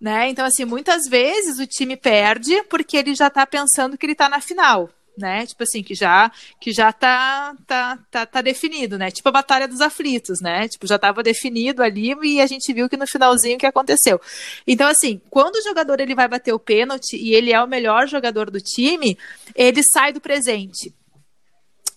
né? Então, assim, muitas vezes o time perde porque ele já tá pensando que ele tá na final, né? Tipo assim, que já que já tá, tá, tá, tá definido, né? Tipo a Batalha dos Aflitos, né? Tipo, já tava definido ali e a gente viu que no finalzinho o que aconteceu. Então, assim, quando o jogador ele vai bater o pênalti e ele é o melhor jogador do time, ele sai do presente.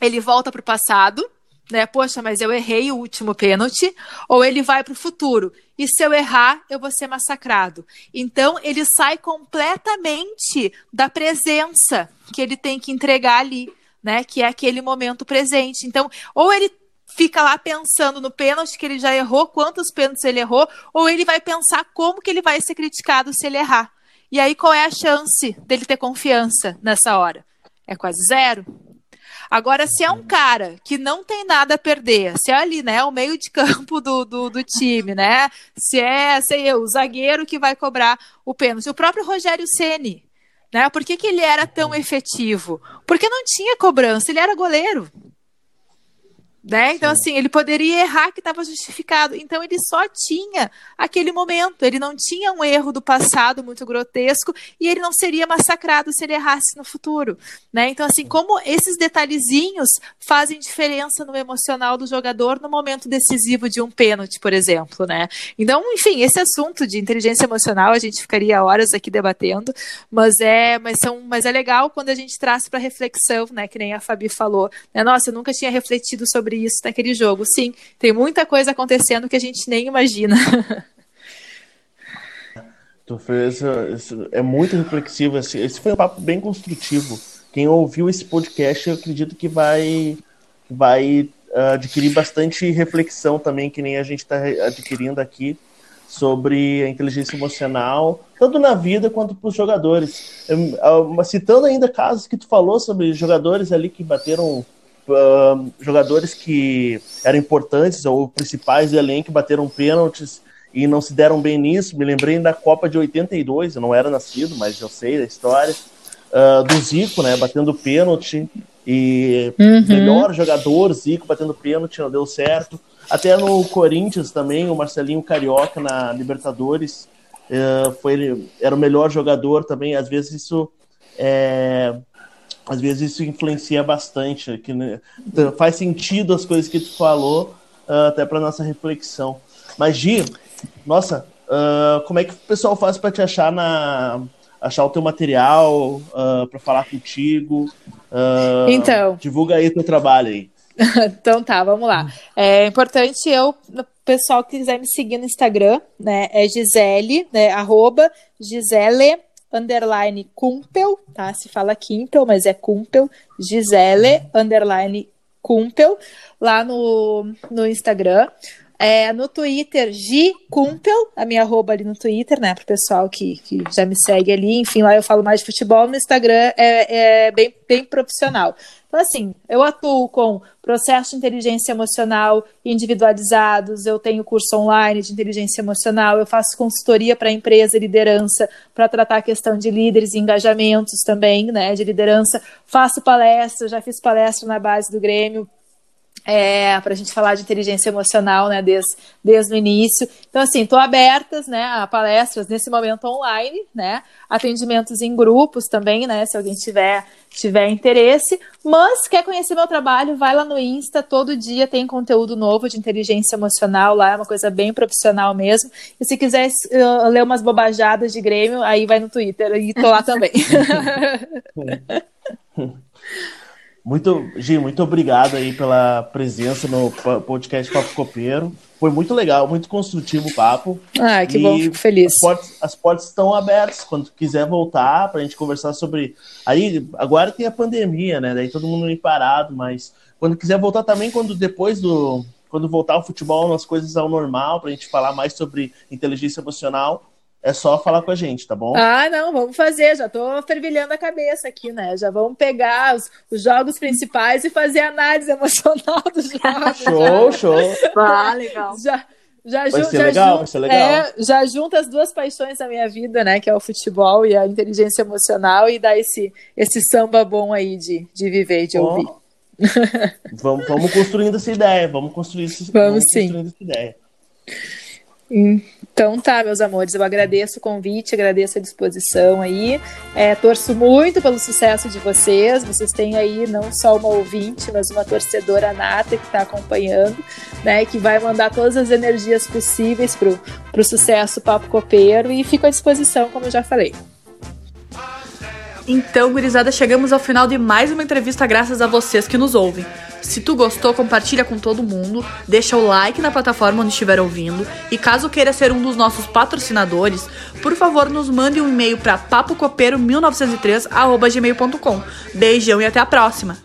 Ele volta pro passado, né? Poxa, mas eu errei o último pênalti, ou ele vai para o futuro. E se eu errar, eu vou ser massacrado. Então, ele sai completamente da presença que ele tem que entregar ali, né? Que é aquele momento presente. Então, ou ele fica lá pensando no pênalti que ele já errou, quantos pênaltis ele errou, ou ele vai pensar como que ele vai ser criticado se ele errar. E aí, qual é a chance dele ter confiança nessa hora? É quase zero. Agora, se é um cara que não tem nada a perder, se é ali, né, o meio de campo do, do, do time, né, se é, sei eu, o zagueiro que vai cobrar o pênalti, o próprio Rogério Ceni, né, por que, que ele era tão efetivo? Porque não tinha cobrança, ele era goleiro. Né? Então, assim, ele poderia errar que estava justificado. Então, ele só tinha aquele momento. Ele não tinha um erro do passado muito grotesco e ele não seria massacrado se ele errasse no futuro. Né? Então, assim, como esses detalhezinhos fazem diferença no emocional do jogador no momento decisivo de um pênalti, por exemplo. Né? Então, enfim, esse assunto de inteligência emocional a gente ficaria horas aqui debatendo, mas é, mas são, mas é legal quando a gente traz para reflexão, né? Que nem a Fabi falou. Né? Nossa, eu nunca tinha refletido sobre isso naquele jogo. Sim, tem muita coisa acontecendo que a gente nem imagina. Tu fez, é muito reflexivo. Esse, esse foi um papo bem construtivo. Quem ouviu esse podcast, eu acredito que vai, vai uh, adquirir bastante reflexão também, que nem a gente está adquirindo aqui sobre a inteligência emocional, tanto na vida quanto para os jogadores. Eu, citando ainda casos que tu falou sobre jogadores ali que bateram Uh, jogadores que eram importantes ou principais do elenco bateram pênaltis e não se deram bem nisso. Me lembrei da Copa de 82, eu não era nascido, mas eu sei da história. Uh, do Zico, né, batendo pênalti e uhum. melhor jogador, Zico batendo pênalti, não deu certo. Até no Corinthians também, o Marcelinho Carioca na Libertadores uh, foi, era o melhor jogador também. Às vezes isso é, às vezes isso influencia bastante, que né, faz sentido as coisas que tu falou, uh, até para nossa reflexão. Mas Gi, nossa, uh, como é que o pessoal faz para te achar na achar o teu material, uh, para falar contigo? então, divulga aí teu trabalho aí. então tá, vamos lá. É importante eu, o pessoal que quiser me seguir no Instagram, né, é Gisele, né, arroba Gisele underline Kumpel, tá? Se fala Kimpel, mas é Kumpel, Gisele, underline Kumpel, lá no, no Instagram. É, no Twitter, G Kumpel, a minha arroba ali no Twitter, né? Pro pessoal que, que já me segue ali. Enfim, lá eu falo mais de futebol. No Instagram é, é bem, bem profissional. Então, assim, eu atuo com processos de inteligência emocional individualizados, eu tenho curso online de inteligência emocional, eu faço consultoria para empresa e liderança para tratar a questão de líderes e engajamentos também, né, de liderança. Faço palestra, já fiz palestra na base do Grêmio é, para a gente falar de inteligência emocional, né, desde, desde o início. Então, assim, estou abertas, né, a palestras nesse momento online, né, atendimentos em grupos também, né, se alguém tiver, tiver interesse. Mas quer conhecer meu trabalho, vai lá no Insta, todo dia tem conteúdo novo de inteligência emocional lá, é uma coisa bem profissional mesmo. E se quiser uh, ler umas bobajadas de Grêmio, aí vai no Twitter e tô lá também. Muito, Gi, muito obrigado aí pela presença no podcast Papo Copeiro. Foi muito legal, muito construtivo o papo. Ah, que e bom, fico feliz. As portas, as portas, estão abertas quando quiser voltar para a gente conversar sobre. Aí, agora tem a pandemia, né? Daí todo mundo parado, mas quando quiser voltar também, quando depois do. Quando voltar o futebol, as coisas ao normal, para a gente falar mais sobre inteligência emocional, é só falar com a gente, tá bom? Ah, não, vamos fazer. Já tô fervilhando a cabeça aqui, né? Já vamos pegar os, os jogos principais e fazer análise emocional dos jogos. show, show. Ah, legal. Já, já vai, ser legal, vai ser legal. É, já junta as duas paixões da minha vida, né? Que é o futebol e a inteligência emocional, e dá esse, esse samba bom aí de, de viver, de ouvir. vamos, vamos construindo essa ideia, vamos construir vamos, vamos sim. construindo essa ideia. Então tá, meus amores, eu agradeço o convite, agradeço a disposição aí. É, torço muito pelo sucesso de vocês. Vocês têm aí não só uma ouvinte, mas uma torcedora nata que está acompanhando, né? Que vai mandar todas as energias possíveis pro, pro sucesso Papo Copeiro e fico à disposição, como eu já falei. Então, gurizada, chegamos ao final de mais uma entrevista graças a vocês que nos ouvem. Se tu gostou, compartilha com todo mundo, deixa o like na plataforma onde estiver ouvindo e caso queira ser um dos nossos patrocinadores, por favor, nos mande um e-mail para papocopeiro1903@gmail.com. Beijão e até a próxima.